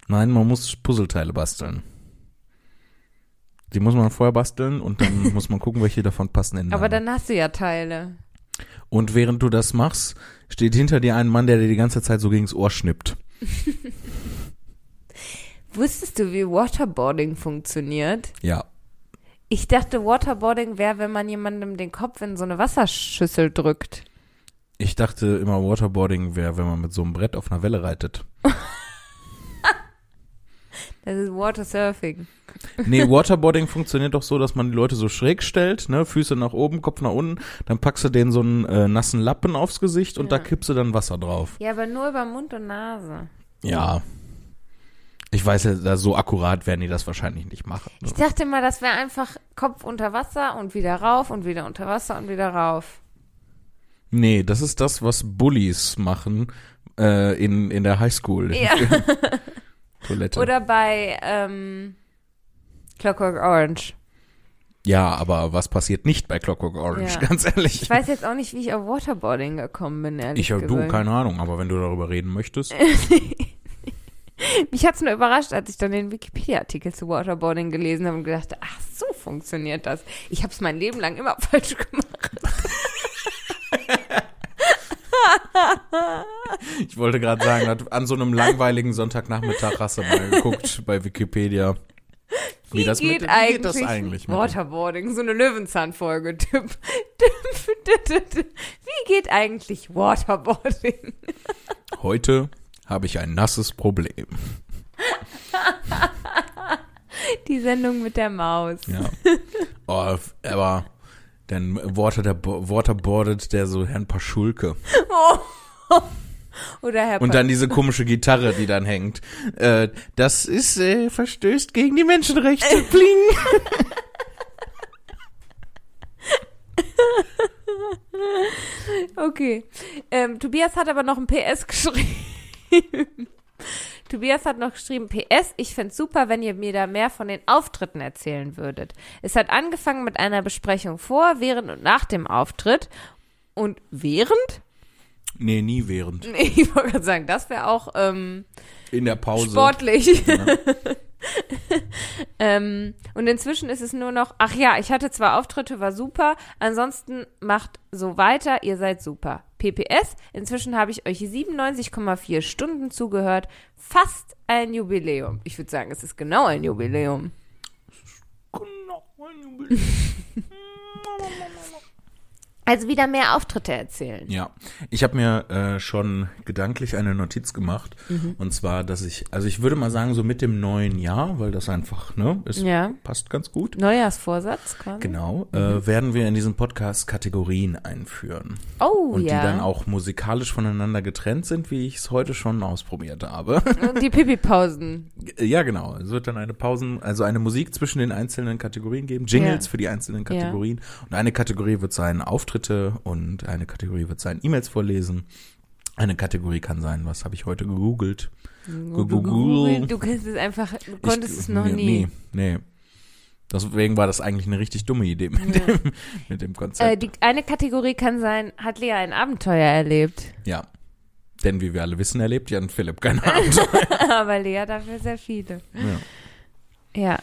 Nein, man muss Puzzleteile basteln. Die muss man vorher basteln und dann muss man gucken, welche davon passen ineinander. Aber dann hast du ja Teile. und während du das machst, steht hinter dir ein Mann, der dir die ganze Zeit so gegens Ohr schnippt. Wusstest du, wie Waterboarding funktioniert? Ja. Ich dachte, Waterboarding wäre, wenn man jemandem den Kopf in so eine Wasserschüssel drückt. Ich dachte immer, Waterboarding wäre, wenn man mit so einem Brett auf einer Welle reitet. Das ist Watersurfing. Nee, Waterboarding funktioniert doch so, dass man die Leute so schräg stellt, ne, Füße nach oben, Kopf nach unten, dann packst du denen so einen äh, nassen Lappen aufs Gesicht und Ja. da kippst du dann Wasser drauf. Ja, aber nur über Mund und Nase. Ja. Ich weiß ja, da so akkurat werden die das wahrscheinlich nicht machen. Ne? Ich dachte immer, das wäre einfach Kopf unter Wasser und wieder rauf und wieder unter Wasser und wieder rauf. Nee, das ist das, was Bullies machen äh, in, in der Highschool. Ja. Toilette. Oder bei ähm, Clockwork Orange. ja, aber was passiert nicht bei Clockwork Orange, Ja. ganz ehrlich. Ich weiß jetzt auch nicht, wie ich auf Waterboarding gekommen bin, ehrlich Ich, du, gesagt. keine Ahnung, aber wenn du darüber reden möchtest. Mich hat's nur überrascht, als ich dann den Wikipedia-Artikel zu Waterboarding gelesen habe und gedacht, ach, so funktioniert das. Ich habe es mein Leben lang immer falsch gemacht. Ich wollte gerade sagen, hat- an so einem langweiligen Sonntagnachmittag hast du mal geguckt bei Wikipedia. Wie, Wie das geht, mit, wie eigentlich geht das eigentlich dem- Waterboarding? So eine Löwenzahn-Folge. Wie geht eigentlich Waterboarding? Heute habe ich ein nasses Problem. Die Sendung mit der Maus. Ja. Oh, aber dann Water, der, waterboardet der so Herrn Paschulke. Oder Herr Und dann diese komische Gitarre, die dann hängt. Äh, das ist, äh, verstößt gegen die Menschenrechte. Bling. Okay. Ähm, Tobias hat aber noch ein PS geschrieben. Tobias hat noch geschrieben, PS, ich find's super, wenn ihr mir da mehr von den Auftritten erzählen würdet. Es hat angefangen mit einer Besprechung vor, während und nach dem Auftritt. Und während? Nee, nie während. Nee, ich wollte gerade sagen, das wäre auch ähm, In der Pause. sportlich. Ja. ähm, und inzwischen ist es nur noch, ach ja, ich hatte zwei Auftritte, war super. Ansonsten macht so weiter, ihr seid super. PPS, inzwischen habe ich euch 97,4 Stunden zugehört. Fast ein Jubiläum. Ich würde sagen, es ist genau ein Jubiläum. Also wieder mehr Auftritte erzählen. Ja, ich habe mir äh, schon gedanklich eine Notiz gemacht. Mhm. Und zwar, dass ich, also ich würde mal sagen, so mit dem neuen Jahr, weil das einfach, ne, es Ja. passt ganz gut. Neujahrsvorsatz quasi. Genau, Mhm. äh, werden wir in diesem Podcast Kategorien einführen. Oh Und ja. die dann auch musikalisch voneinander getrennt sind, wie ich es heute schon ausprobiert habe. Und die Pipi-Pausen. ja, genau. Es wird dann eine Pausen, also eine Musik zwischen den einzelnen Kategorien geben, Jingles Ja. für die einzelnen Ja. Kategorien. Und eine Kategorie wird sein Auftritte und eine Kategorie wird sein E-Mails vorlesen. Eine Kategorie kann sein, was habe ich heute gegoogelt? Google. Du kennst es einfach, du Ich- konntest es noch nee, nie. Nee, nee. Deswegen war das eigentlich eine richtig dumme Idee mit, Ja. dem, mit dem Konzept. Äh, die, eine Kategorie kann sein, hat Lea ein Abenteuer erlebt? ja. Denn wie wir alle wissen, erlebt Jan Philipp keine Ahnung. Aber Lea dafür sehr viele. ja.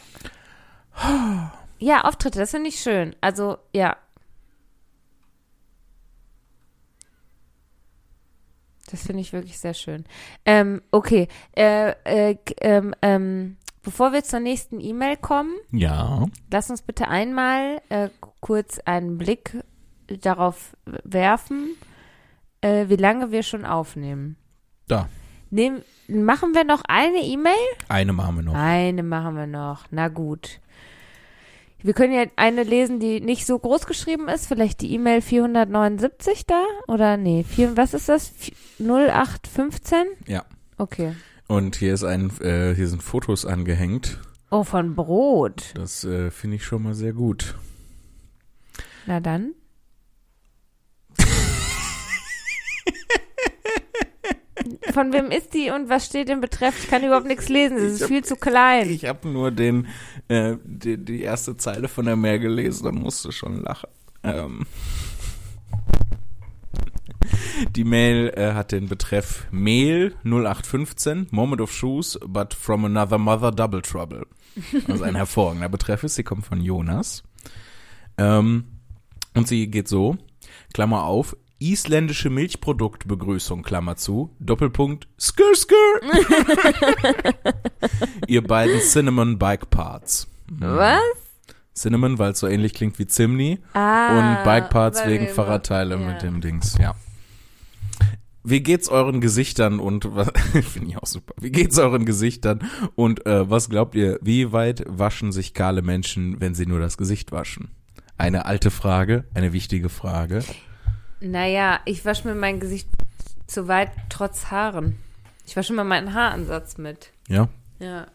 Ja. Ja, Auftritte, das finde ich schön. Also, ja. Das finde ich wirklich sehr schön. Ähm, okay. Äh, äh, ähm, ähm, bevor wir zur nächsten E-Mail kommen, ja. lass uns bitte einmal äh, kurz einen Blick darauf werfen, äh, wie lange wir schon aufnehmen. Da. Nehm, machen wir noch eine E-Mail? Eine machen wir noch. Eine machen wir noch. Na gut. Wir können ja eine lesen, die nicht so groß geschrieben ist. Vielleicht die E-Mail 479 da? Oder nee, vier, was ist das? Vi- 0815? Ja. Okay. Und hier ist ein, äh, hier sind Fotos angehängt Oh, von Brot. Das äh, finde ich schon mal sehr gut. Na dann. Von wem ist die und was steht im Betreff? Ich kann überhaupt nichts lesen, es ist hab- viel zu klein. Ich habe nur den, äh, die, die erste Zeile von der Mail gelesen und musste schon lachen. Ähm. Die Mail äh, hat den Betreff Mail 0815, Moment of Shoes, but from another mother, double trouble. Also ein hervorragender Betreff ist, sie kommt von Jonas. Ähm, und sie geht so, Klammer auf, isländische Milchproduktbegrüßung, Klammer zu, Doppelpunkt, skr skr. Ihr beiden Cinnamon Bike Parts. Was? Cinnamon, weil es so ähnlich klingt wie Zimni Ah, und Bike Parts wegen Fahrradteile ja. mit dem Dings, ja. Wie geht's euren Gesichtern und was finde ich auch super. Wie geht's euren Gesichtern und äh, was glaubt ihr, wie weit waschen sich kahle Menschen, wenn sie nur das Gesicht waschen? Eine alte Frage, eine wichtige Frage. Naja, ich wasche mir mein Gesicht zu weit trotz Haaren. Ich wasche immer meinen Haaransatz mit. Ja. Ja.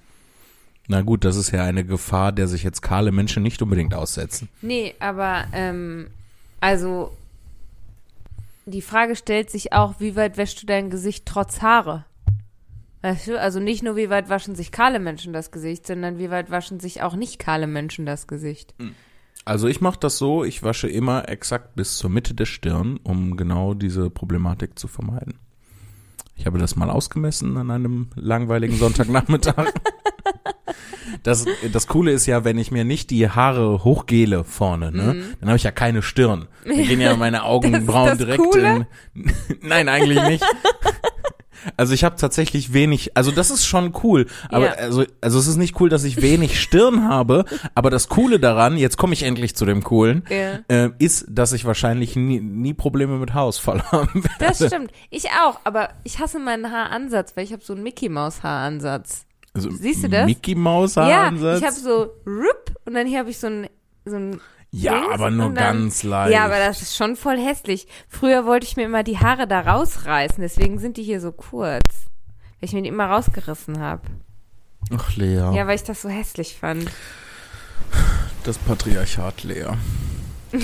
Na gut, das ist ja eine Gefahr, der sich jetzt kahle Menschen nicht unbedingt aussetzen. Nee, aber ähm, also die Frage stellt sich auch, wie weit wäschst du dein Gesicht trotz Haare? Weißt du, also nicht nur wie weit waschen sich kahle Menschen das Gesicht, sondern wie weit waschen sich auch nicht kahle Menschen das Gesicht. Also ich mache das so, ich wasche immer exakt bis zur Mitte der Stirn, um genau diese Problematik zu vermeiden. Ich habe das mal ausgemessen an einem langweiligen Sonntagnachmittag. Das, das Coole ist ja, wenn ich mir nicht die Haare hochgele vorne, ne, dann habe ich ja keine Stirn. Dann gehen ja meine Augenbrauen das direkt Coole? in. Nein, eigentlich nicht. Also ich habe tatsächlich wenig, also das ist schon cool, aber Ja. also, also es ist nicht cool, dass ich wenig Stirn habe, aber das Coole daran, jetzt komme ich endlich zu dem Coolen, Ja. äh, ist, dass ich wahrscheinlich nie, nie Probleme mit Haarausfall haben werde. Das stimmt. Ich auch, aber ich hasse meinen Haaransatz, weil ich habe so einen Mickey Maus Haaransatz. Also Siehst du das? Mickey Maus Ja, Haaransatz? ich habe so Rup und dann hier habe ich so ein so ein ja, aber nur dann- ganz leicht. Ja, aber das ist schon voll hässlich. Früher wollte ich mir immer die Haare da rausreißen, deswegen sind die hier so kurz. Weil ich mir die immer rausgerissen habe. Ach, Lea, Ja, weil ich das so hässlich fand. das Patriarchat, Lea.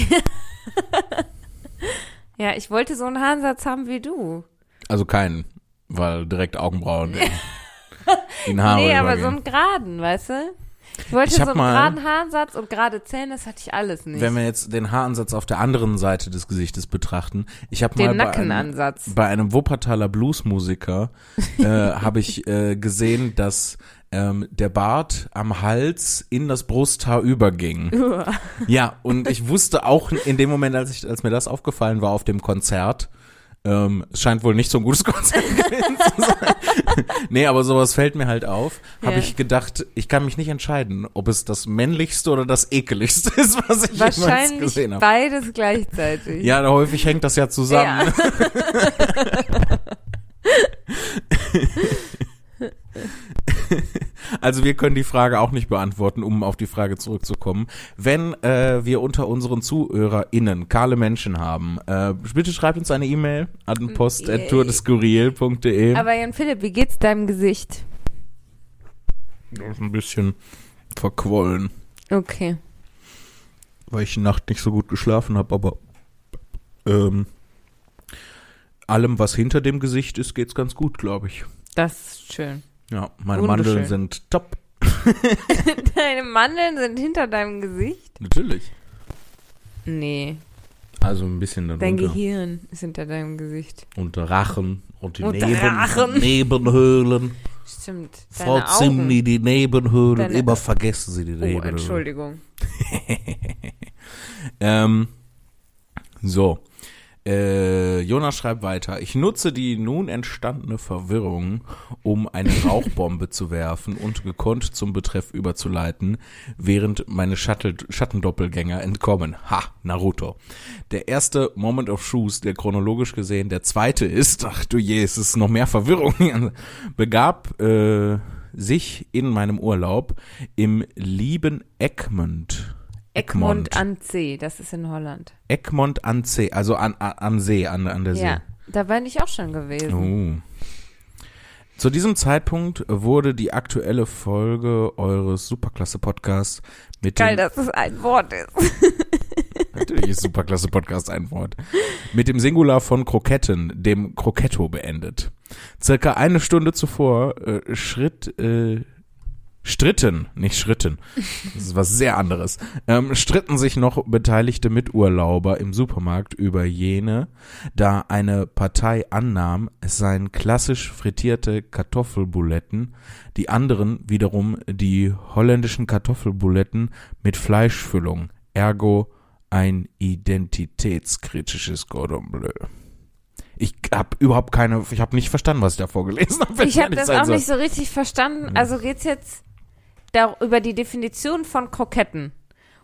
Ja, ich wollte so einen Haaransatz haben wie du. Also keinen, weil direkt Augenbrauen in, Haare nee, aber so übergehen. einen geraden, weißt du? Ich wollte Ich so einen mal- geraden Haaransatz und gerade Zähne, das hatte ich alles nicht. Wenn wir jetzt den Haaransatz auf der anderen Seite des Gesichtes betrachten, ich habe mal bei einem, Nackenansatz. bei einem Wuppertaler Bluesmusiker äh, habe ich äh, gesehen, dass ähm, der Bart am Hals in das Brusthaar überging. Uah. Ja, und ich wusste auch in dem Moment, als ich, als mir das aufgefallen war auf dem Konzert, ähm, es scheint wohl nicht so ein gutes Konzert gewesen zu sein. nee, aber sowas fällt mir halt auf. Habe Ja. ich gedacht, ich kann mich nicht entscheiden, ob es das männlichste oder das ekeligste ist, was ich jemals gesehen habe. beides gleichzeitig. Ja, häufig hängt das ja zusammen. Also wir können die Frage auch nicht beantworten, um auf die Frage zurückzukommen. Wenn äh, wir unter unseren ZuhörerInnen kahle Menschen haben, äh, bitte schreibt uns eine E-Mail an post.tourdeskurril.de. Aber Jan Philipp, wie geht's deinem Gesicht? Das ist ein bisschen verquollen, Okay. weil ich die Nacht nicht so gut geschlafen habe, aber ähm, allem, was hinter dem Gesicht ist, geht's ganz gut, glaube ich. Das ist schön. Ja, meine. Mandeln sind top. Deine Mandeln sind hinter deinem Gesicht? Natürlich. Nee. Also ein bisschen Dein darunter. Gehirn ist hinter deinem Gesicht. Und Rachen und die Und Neben Rachen. Nebenhöhlen. Stimmt. Frau Augen. Zimni, die Nebenhöhlen. Deine- Immer vergessen Sie die Oh, Nebenhöhlen. Entschuldigung. Ähm, so. Äh, Jonas schreibt weiter. Ich nutze die nun entstandene Verwirrung, um eine Rauchbombe zu werfen und gekonnt zum Betreff überzuleiten, während meine Schattendoppelgänger entkommen. Ha, Naruto. Der erste Moment of Shoes, der chronologisch gesehen der zweite ist, ach du je, es ist noch mehr Verwirrung, begab äh, sich in meinem Urlaub im lieben Egmont. Egmont an See, das ist in Holland. Egmont an See, also an, an, am See, an, an der See. Ja, da bin ich auch schon gewesen. Oh. Zu diesem Zeitpunkt wurde die aktuelle Folge eures Superklasse-Podcasts mit Geil, dem, dass es ein Wort ist. natürlich ist Superklasse-Podcast ein Wort, mit dem Singular von Kroketten, dem Kroketto beendet. Circa eine Stunde zuvor äh, schritt, äh, stritten, nicht schritten, das ist was sehr anderes, ähm, stritten sich noch beteiligte Miturlauber im Supermarkt über jene, da eine Partei annahm, es seien klassisch frittierte Kartoffelbuletten, die anderen wiederum die holländischen Kartoffelbuletten mit Fleischfüllung, ergo ein identitätskritisches Cordon Bleu. Ich habe überhaupt keine, ich habe nicht verstanden, was ich da vorgelesen habe. Ich habe das auch soll. nicht so richtig verstanden. Also geht's jetzt da über die Definition von Kroketten.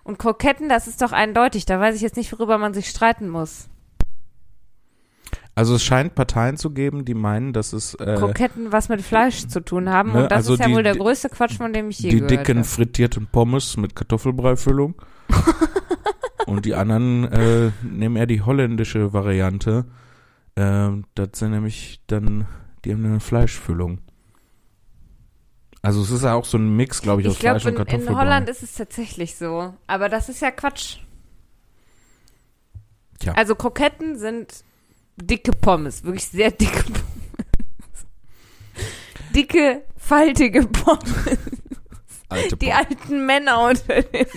Und Kroketten, das ist doch eindeutig. Da weiß ich jetzt nicht, worüber man sich streiten muss. Also es scheint Parteien zu geben, die meinen, dass es äh, Kroketten was mit Fleisch zu tun haben. Ne, und das also ist ja die- wohl der die- größte Quatsch, von dem ich je die gehört dicken habe. frittierten Pommes mit Kartoffelbreifüllung. und die anderen äh, nehmen eher die holländische Variante. Ähm, das sind nämlich dann, die haben eine Fleischfüllung. Also es ist ja auch so ein Mix, glaube ich, aus Ich glaube, Fleisch und in, in. Holland ist es tatsächlich so. Aber das ist ja Quatsch. Tja. Also Kroketten sind dicke Pommes, wirklich sehr dicke Pommes. Dicke, faltige Pommes. Alte Die Pommes. alten Männer unter den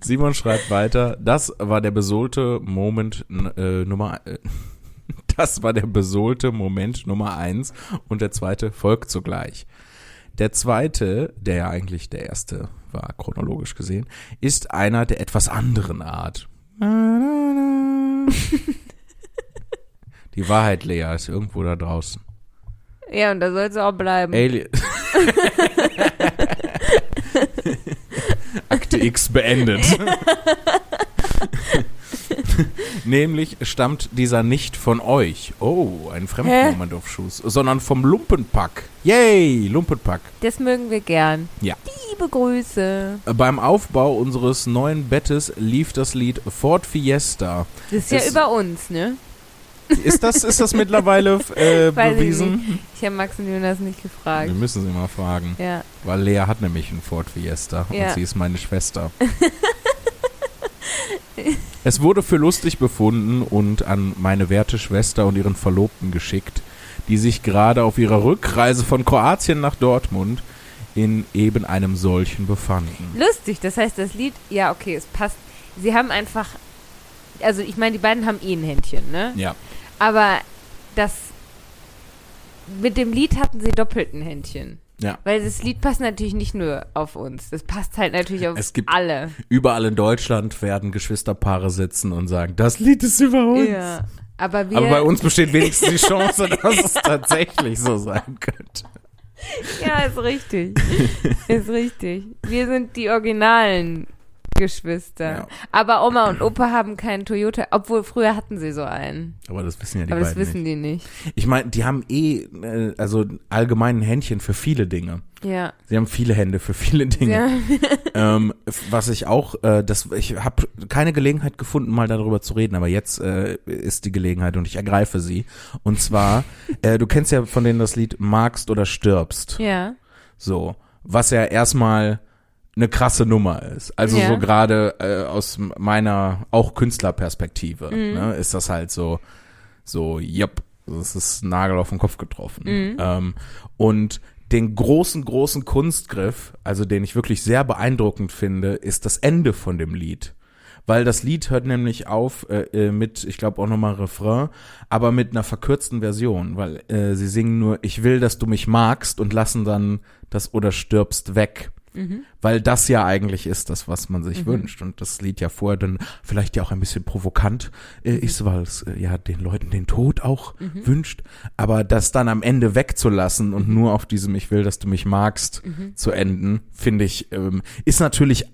Simon schreibt weiter, das war der besohlte Moment äh, Nummer äh, das war der besohlte Moment Nummer eins und der zweite folgt zugleich. Der zweite, der ja eigentlich der erste war, chronologisch gesehen, ist einer der etwas anderen Art. Die Wahrheit, Lea, ist irgendwo da draußen. Ja, und da soll sie auch bleiben. Alien. Akte X beendet. Nämlich stammt dieser nicht von euch. Oh, ein Fremdmoment auf Schuss. Sondern vom Lumpenpack. Yay, Lumpenpack. Das mögen wir gern. Ja. Liebe Grüße. Beim Aufbau unseres neuen Bettes lief das Lied Ford Fiesta. Das ist ja Es- über uns, ne? Ist das, ist das mittlerweile äh, Weiß ich bewiesen? Ich habe Max und Jonas nicht gefragt. Wir müssen sie mal fragen. Ja. Weil Lea hat nämlich einen Ford Fiesta Ja. und sie ist meine Schwester. es wurde für lustig befunden und an meine werte Schwester und ihren Verlobten geschickt, die sich gerade auf ihrer Rückreise von Kroatien nach Dortmund in eben einem solchen befanden. Lustig, das heißt, das Lied, ja, okay, es passt. Sie haben einfach, also ich meine, die beiden haben eh ein Händchen, ne? Ja. Aber das, mit dem Lied hatten sie doppelt ein Händchen. Ja. Weil das Lied passt natürlich nicht nur auf uns, das passt halt natürlich auf Es gibt- alle. Überall in Deutschland werden Geschwisterpaare sitzen und sagen, das Lied ist über uns. Ja. Aber wir, Aber bei uns besteht wenigstens die Chance, dass es tatsächlich so sein könnte. ja, ist richtig. ist richtig. Wir sind die originalen Geschwister. Ja. Aber Oma und Opa haben keinen Toyota, obwohl früher hatten sie so einen. Aber das wissen ja die Aber das wissen nicht. die nicht. Ich meine, die haben eh, äh, also allgemein ein Händchen für viele Dinge. Ja. Sie haben viele Hände für viele Dinge. ja. Ähm, was ich auch, äh, das, ich habe keine Gelegenheit gefunden, mal darüber zu reden, aber jetzt äh, ist die Gelegenheit und ich ergreife sie. Und zwar, äh, du kennst ja von denen das Lied Magst oder stirbst. Ja. So, was ja erstmal eine krasse Nummer ist. Also Ja. so gerade äh, aus meiner auch Künstlerperspektive Mhm. ne, ist das halt so, so, yep, das ist Nagel auf den Kopf getroffen. Mhm. Ähm, und den großen, großen Kunstgriff, also den ich wirklich sehr beeindruckend finde, ist das Ende von dem Lied. Weil das Lied hört nämlich auf äh, äh, mit, ich glaube auch nochmal Refrain, aber mit einer verkürzten Version, weil äh, sie singen nur, ich will, dass du mich magst und lassen dann das oder stirbst weg. Mhm. Weil das ja eigentlich ist das, was man sich wünscht. Und das Lied ja vorher dann vielleicht ja auch ein bisschen provokant äh, ist, weil es äh, ja den Leuten den Tod auch Mhm. wünscht. Aber das dann am Ende wegzulassen und nur auf diesem Ich will, dass du mich magst Mhm. zu enden, finde ich, ähm, ist natürlich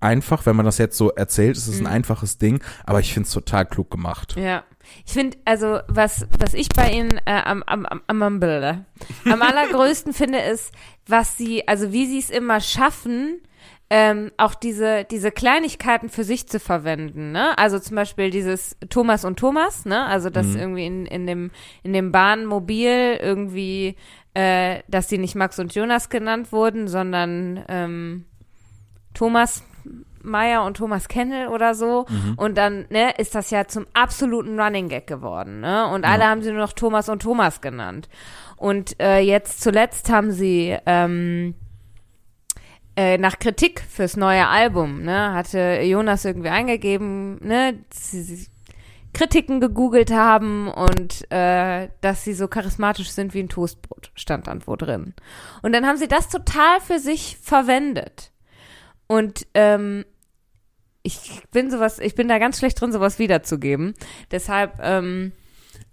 einfach, wenn man das jetzt so erzählt, es ist Mhm. ein einfaches Ding, aber ich finde es total klug gemacht. Ja. Ich finde, also, was, was ich bei ihnen äh, am, am, am, am, am, am allergrößten finde, ist, was sie, also wie sie es immer schaffen, ähm, auch diese, diese Kleinigkeiten für sich zu verwenden, ne? Also zum Beispiel dieses Thomas und Thomas, ne? Also dass Mhm. irgendwie in, in dem, in dem Bahnmobil irgendwie, äh, dass die nicht Max und Jonas genannt wurden, sondern ähm, Thomas Meyer und Thomas Kennel oder so. Und dann ne, ist das ja zum absoluten Running Gag geworden. Ne? Und alle haben sie nur noch Thomas und Thomas genannt. Und äh, jetzt zuletzt haben sie ähm, äh, nach Kritik fürs neue Album, ne, hatte Jonas irgendwie eingegeben, ne, sie, sie Kritiken gegoogelt haben und äh, dass sie so charismatisch sind wie ein Toastbrot, stand dann wo drin. Und dann haben sie das total für sich verwendet. Und ähm, ich bin sowas, ich bin da ganz schlecht drin, sowas wiederzugeben. Deshalb, ähm,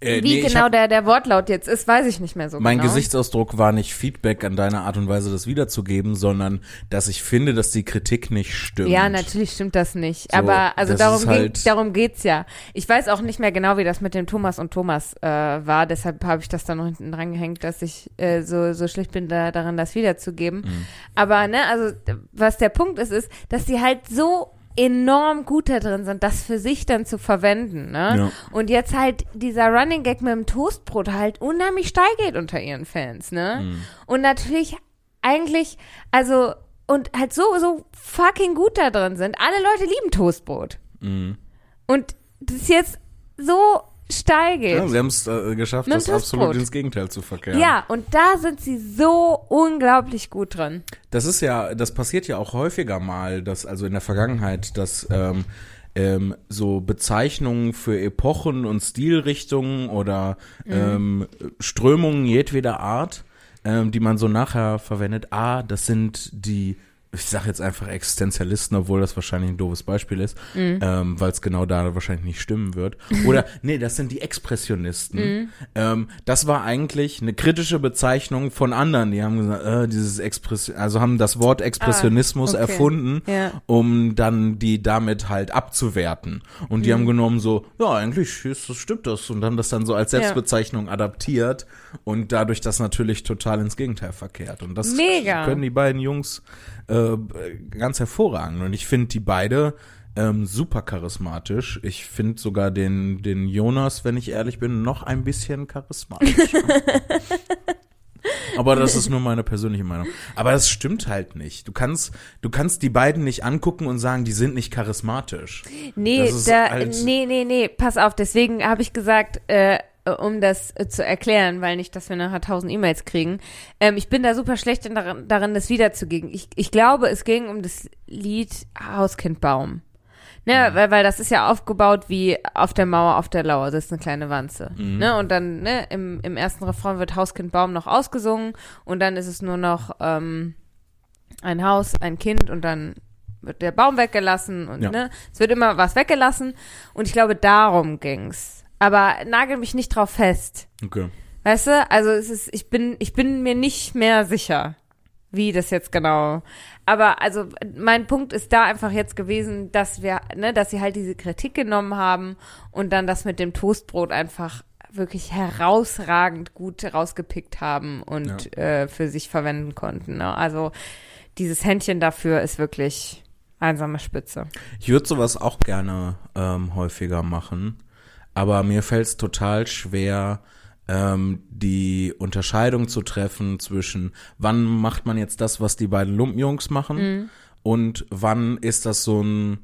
Äh, wie nee, genau hab- der, der Wortlaut jetzt ist, weiß ich nicht mehr so Mein genau. Gesichtsausdruck war nicht Feedback an deine Art und Weise, das wiederzugeben, sondern dass ich finde, dass die Kritik nicht stimmt. Ja, natürlich stimmt das nicht. So, aber also darum, ist ging, halt- darum geht's ja. Ich weiß auch nicht mehr genau, wie das mit dem Thomas und Thomas äh, war. Deshalb habe ich das da noch hinten dran gehängt, dass ich äh, so, so schlecht bin da, darin, das wiederzugeben. Mhm. Aber ne, also was der Punkt ist, ist, dass die halt so enorm gut da drin sind, das für sich dann zu verwenden, ne? Ja. Und jetzt halt dieser Running Gag mit dem Toastbrot halt unheimlich steil geht unter ihren Fans, ne? Mhm. Und natürlich eigentlich, also, und halt so, so fucking gut da drin sind. Alle Leute lieben Toastbrot. Mhm. Und das jetzt so steil geht. Ja, sie haben es äh, geschafft, das absolut ins Gegenteil zu verkehren. ja, und da sind sie so unglaublich gut drin. Das ist ja, das passiert ja auch häufiger mal, dass also in der Vergangenheit, dass ähm, ähm, so Bezeichnungen für Epochen und Stilrichtungen oder ähm, Strömungen jedweder Art, ähm, die man so nachher verwendet. Ah, das sind die, ich sage jetzt einfach Existenzialisten, obwohl das wahrscheinlich ein doofes Beispiel ist, ähm, weil es genau da wahrscheinlich nicht stimmen wird. Oder nee, das sind die Expressionisten. Ähm, das war eigentlich eine kritische Bezeichnung von anderen. Die haben gesagt, äh, dieses Expression, also haben das Wort Expressionismus Ah, okay. erfunden, Ja. um dann die damit halt abzuwerten. Und die haben genommen so, ja, eigentlich ist, das stimmt das und haben das dann so als Ja. Selbstbezeichnung adaptiert und dadurch das natürlich total ins Gegenteil verkehrt. Und das Mega. können die beiden Jungs äh, ganz hervorragend. Und ich finde die beide ähm, super charismatisch. Ich finde sogar den, den Jonas, wenn ich ehrlich bin, noch ein bisschen charismatisch. Aber das ist nur meine persönliche Meinung. Aber das stimmt halt nicht. Du kannst, du kannst die beiden nicht angucken und sagen, die sind nicht charismatisch. Nee, da, halt- nee, nee, nee, pass auf. Deswegen habe ich gesagt, äh, um das äh, zu erklären, weil nicht, dass wir nachher tausend E-Mails kriegen. Ähm, ich bin da super schlecht in, darin, darin, das wiederzugeben. Ich, ich glaube, es ging um das Lied Hauskindbaum. Ne, weil, weil das ist ja aufgebaut wie auf der Mauer, auf der Lauer sitzt eine kleine Wanze. Ne, und dann, ne, im, im ersten Refrain wird Hauskindbaum noch ausgesungen und dann ist es nur noch ähm, ein Haus, ein Kind und dann wird der Baum weggelassen und Ja. ne, es wird immer was weggelassen und ich glaube, darum ging's. Aber nagel mich nicht drauf fest. Okay. Weißt du? Also es ist, ich bin, ich bin mir nicht mehr sicher, wie das jetzt genau. Aber also mein Punkt ist da einfach jetzt gewesen, dass wir, ne, dass sie halt diese Kritik genommen haben und dann das mit dem Toastbrot einfach wirklich herausragend gut rausgepickt haben und äh, für sich verwenden konnten. Ne? Also dieses Händchen dafür ist wirklich einsame Spitze. Ich würde sowas auch gerne ähm, häufiger machen, aber mir fällt es total schwer, ähm, die Unterscheidung zu treffen zwischen, wann macht man jetzt das, was die beiden Lumpenjungs machen, Mhm. und wann ist das so ein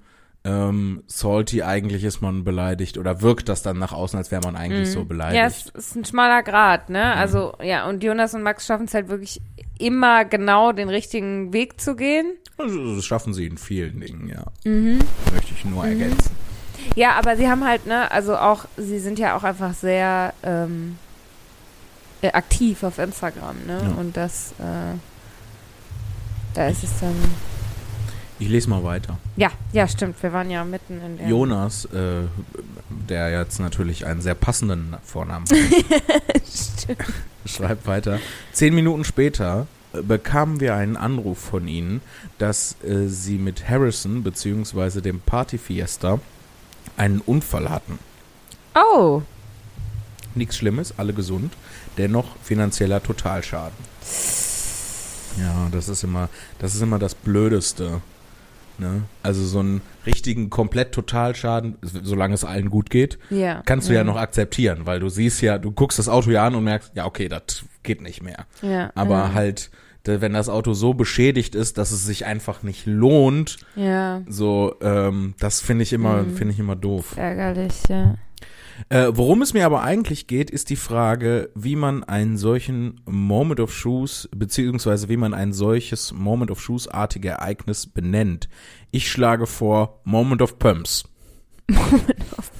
ähm, salty, eigentlich ist man beleidigt oder wirkt das dann nach außen, als wäre man eigentlich so beleidigt. Mhm. Ja, es ist ein schmaler Grad, ne? Also, ja, und Jonas und Max schaffen es halt wirklich immer genau den richtigen Weg zu gehen. Also, das schaffen sie in vielen Dingen, ja. Mhm. Möchte ich nur ergänzen. Ja, aber sie haben halt, ne, also auch, sie sind ja auch einfach sehr ähm, äh, aktiv auf Instagram, ne? Ja. Und das, äh, da ist es dann. Ich lese mal weiter. Ja, ja, stimmt. Wir waren ja mitten in der. Jonas, äh, der jetzt natürlich einen sehr passenden Vornamen hat, schreibt weiter. Zehn Minuten später äh, bekamen wir einen Anruf von ihnen, dass äh, sie mit Harrison bzw. dem Party Fiesta einen Unfall hatten. Oh, Nichts Schlimmes, alle gesund, dennoch finanzieller Totalschaden. Ja, das ist immer, das ist immer das Blödeste, Ne? Also so einen richtigen komplett Totalschaden, solange es allen gut geht, Ja. kannst du ja noch akzeptieren, weil du siehst ja, du guckst das Auto ja an und merkst, ja okay, das geht nicht mehr. Ja. Aber ja. halt, wenn das Auto so beschädigt ist, dass es sich einfach nicht lohnt, Ja. so, ähm, das finde ich immer, Mhm. finde ich immer doof. Ärgerlich, ja. Äh, worum es mir aber eigentlich geht, ist die Frage, wie man einen solchen Moment of Shoes, beziehungsweise wie man ein solches Moment of Shoes-artige Ereignis benennt. Ich schlage vor Moment of Pumps. Moment of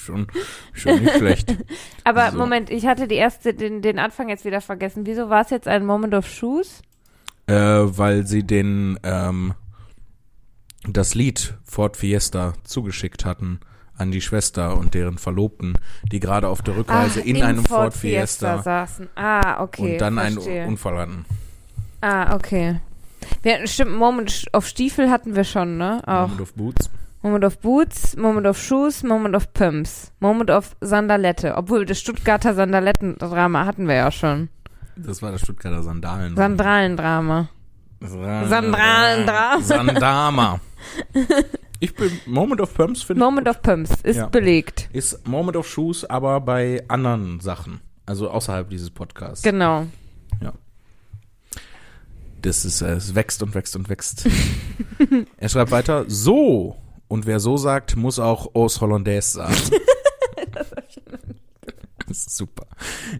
Finde ich schon, schon nicht schlecht. Aber So. Moment, ich hatte die erste, den, den Anfang jetzt wieder vergessen. Wieso war es jetzt ein Moment of Shoes? Äh, weil sie den, ähm, das Lied Ford Fiesta zugeschickt hatten an die Schwester und deren Verlobten, die gerade auf der Rückreise in im einem Ford, Fiesta, saßen. Ah, okay. und dann einen verstehe. Unfall hatten. Ah, okay. Wir hatten stimmt, Moment auf Stiefel hatten wir schon, ne? Auch. Moment of Boots. Moment of Boots, Moment of Shoes, Moment of Pumps, Moment of Sandalette. Obwohl das Stuttgarter Sandalettendrama hatten wir ja schon. Das war das Stuttgarter Sandalen. Sandralendrama. Sandralendrama. Sandama. Ich bin Moment of Pumps finde Moment of Pumps ist Ja. belegt. ist Moment of Shoes, aber bei anderen Sachen, also außerhalb dieses Podcasts. Genau. Das ist, äh, es wächst und wächst und wächst. er schreibt weiter, so. Und wer so sagt, muss auch Os Hollandaise sagen. Das ist super.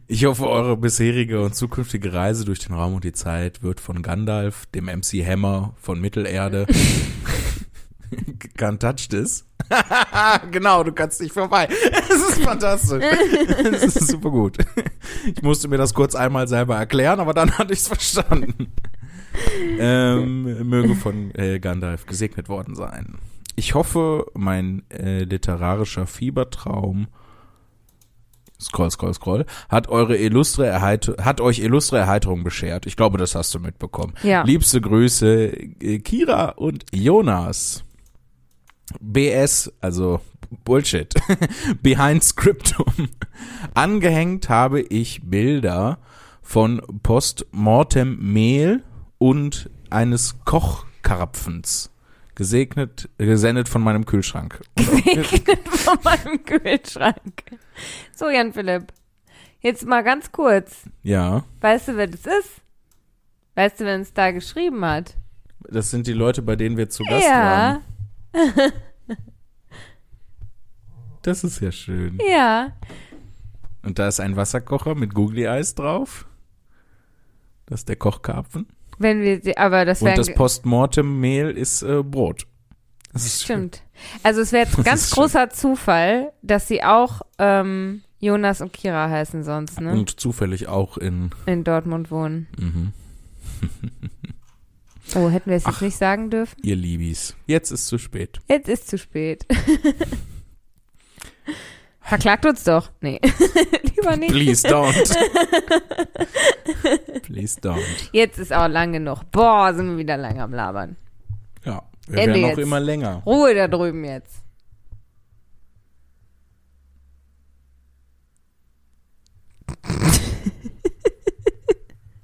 Ich hoffe, eure bisherige und zukünftige Reise durch den Raum und die Zeit wird von Gandalf, dem MC Hammer von Mittelerde, Can't touch this. genau, du kannst nicht vorbei. Es ist fantastisch. Es ist super gut. Ich musste mir das kurz einmal selber erklären, aber dann hatte ich es verstanden. Ähm, möge von äh, Gandalf gesegnet worden sein. Ich hoffe, mein äh, literarischer Fiebertraum Scroll, scroll, scroll. Hat eure illustre hat euch illustre Erheiterung beschert. Ich glaube, das hast du mitbekommen. Ja. Liebste Grüße, äh, Kira und Jonas. BS, also Bullshit. Behind Scriptum. Angehängt habe ich Bilder von Postmortem Mehl und eines Kochkarpfens. Gesegnet, gesendet von meinem Kühlschrank. Gesegnet von meinem Kühlschrank. So, Jan Philipp. Jetzt mal ganz kurz. Ja, Weißt du, wer das ist? Weißt du, wer uns da geschrieben hat? das sind die Leute, bei denen wir zu Gast ja, waren. Das ist ja schön. ja. Und da ist ein Wasserkocher mit Googly-Eis drauf. Das ist der Kochkarpfen. Wenn wir aber das wäre Und das Postmortem-Mehl ist äh, Brot. Das ist schön. Stimmt. Also es wäre jetzt ganz ist schön. großer Zufall, dass sie auch ähm, Jonas und Kira heißen sonst, ne? Und zufällig auch in. In Dortmund wohnen. Mhm. Oh, hätten wir es jetzt Ach. nicht sagen dürfen? Ihr Liebis. Jetzt ist zu spät. Jetzt ist zu spät. Verklagt uns doch. Nee. Lieber nicht. Please don't. Please don't. Jetzt ist auch lang genug. Boah, sind wir wieder lang am Labern. Ja, wir Ende werden auch immer länger. Ruhe da drüben jetzt.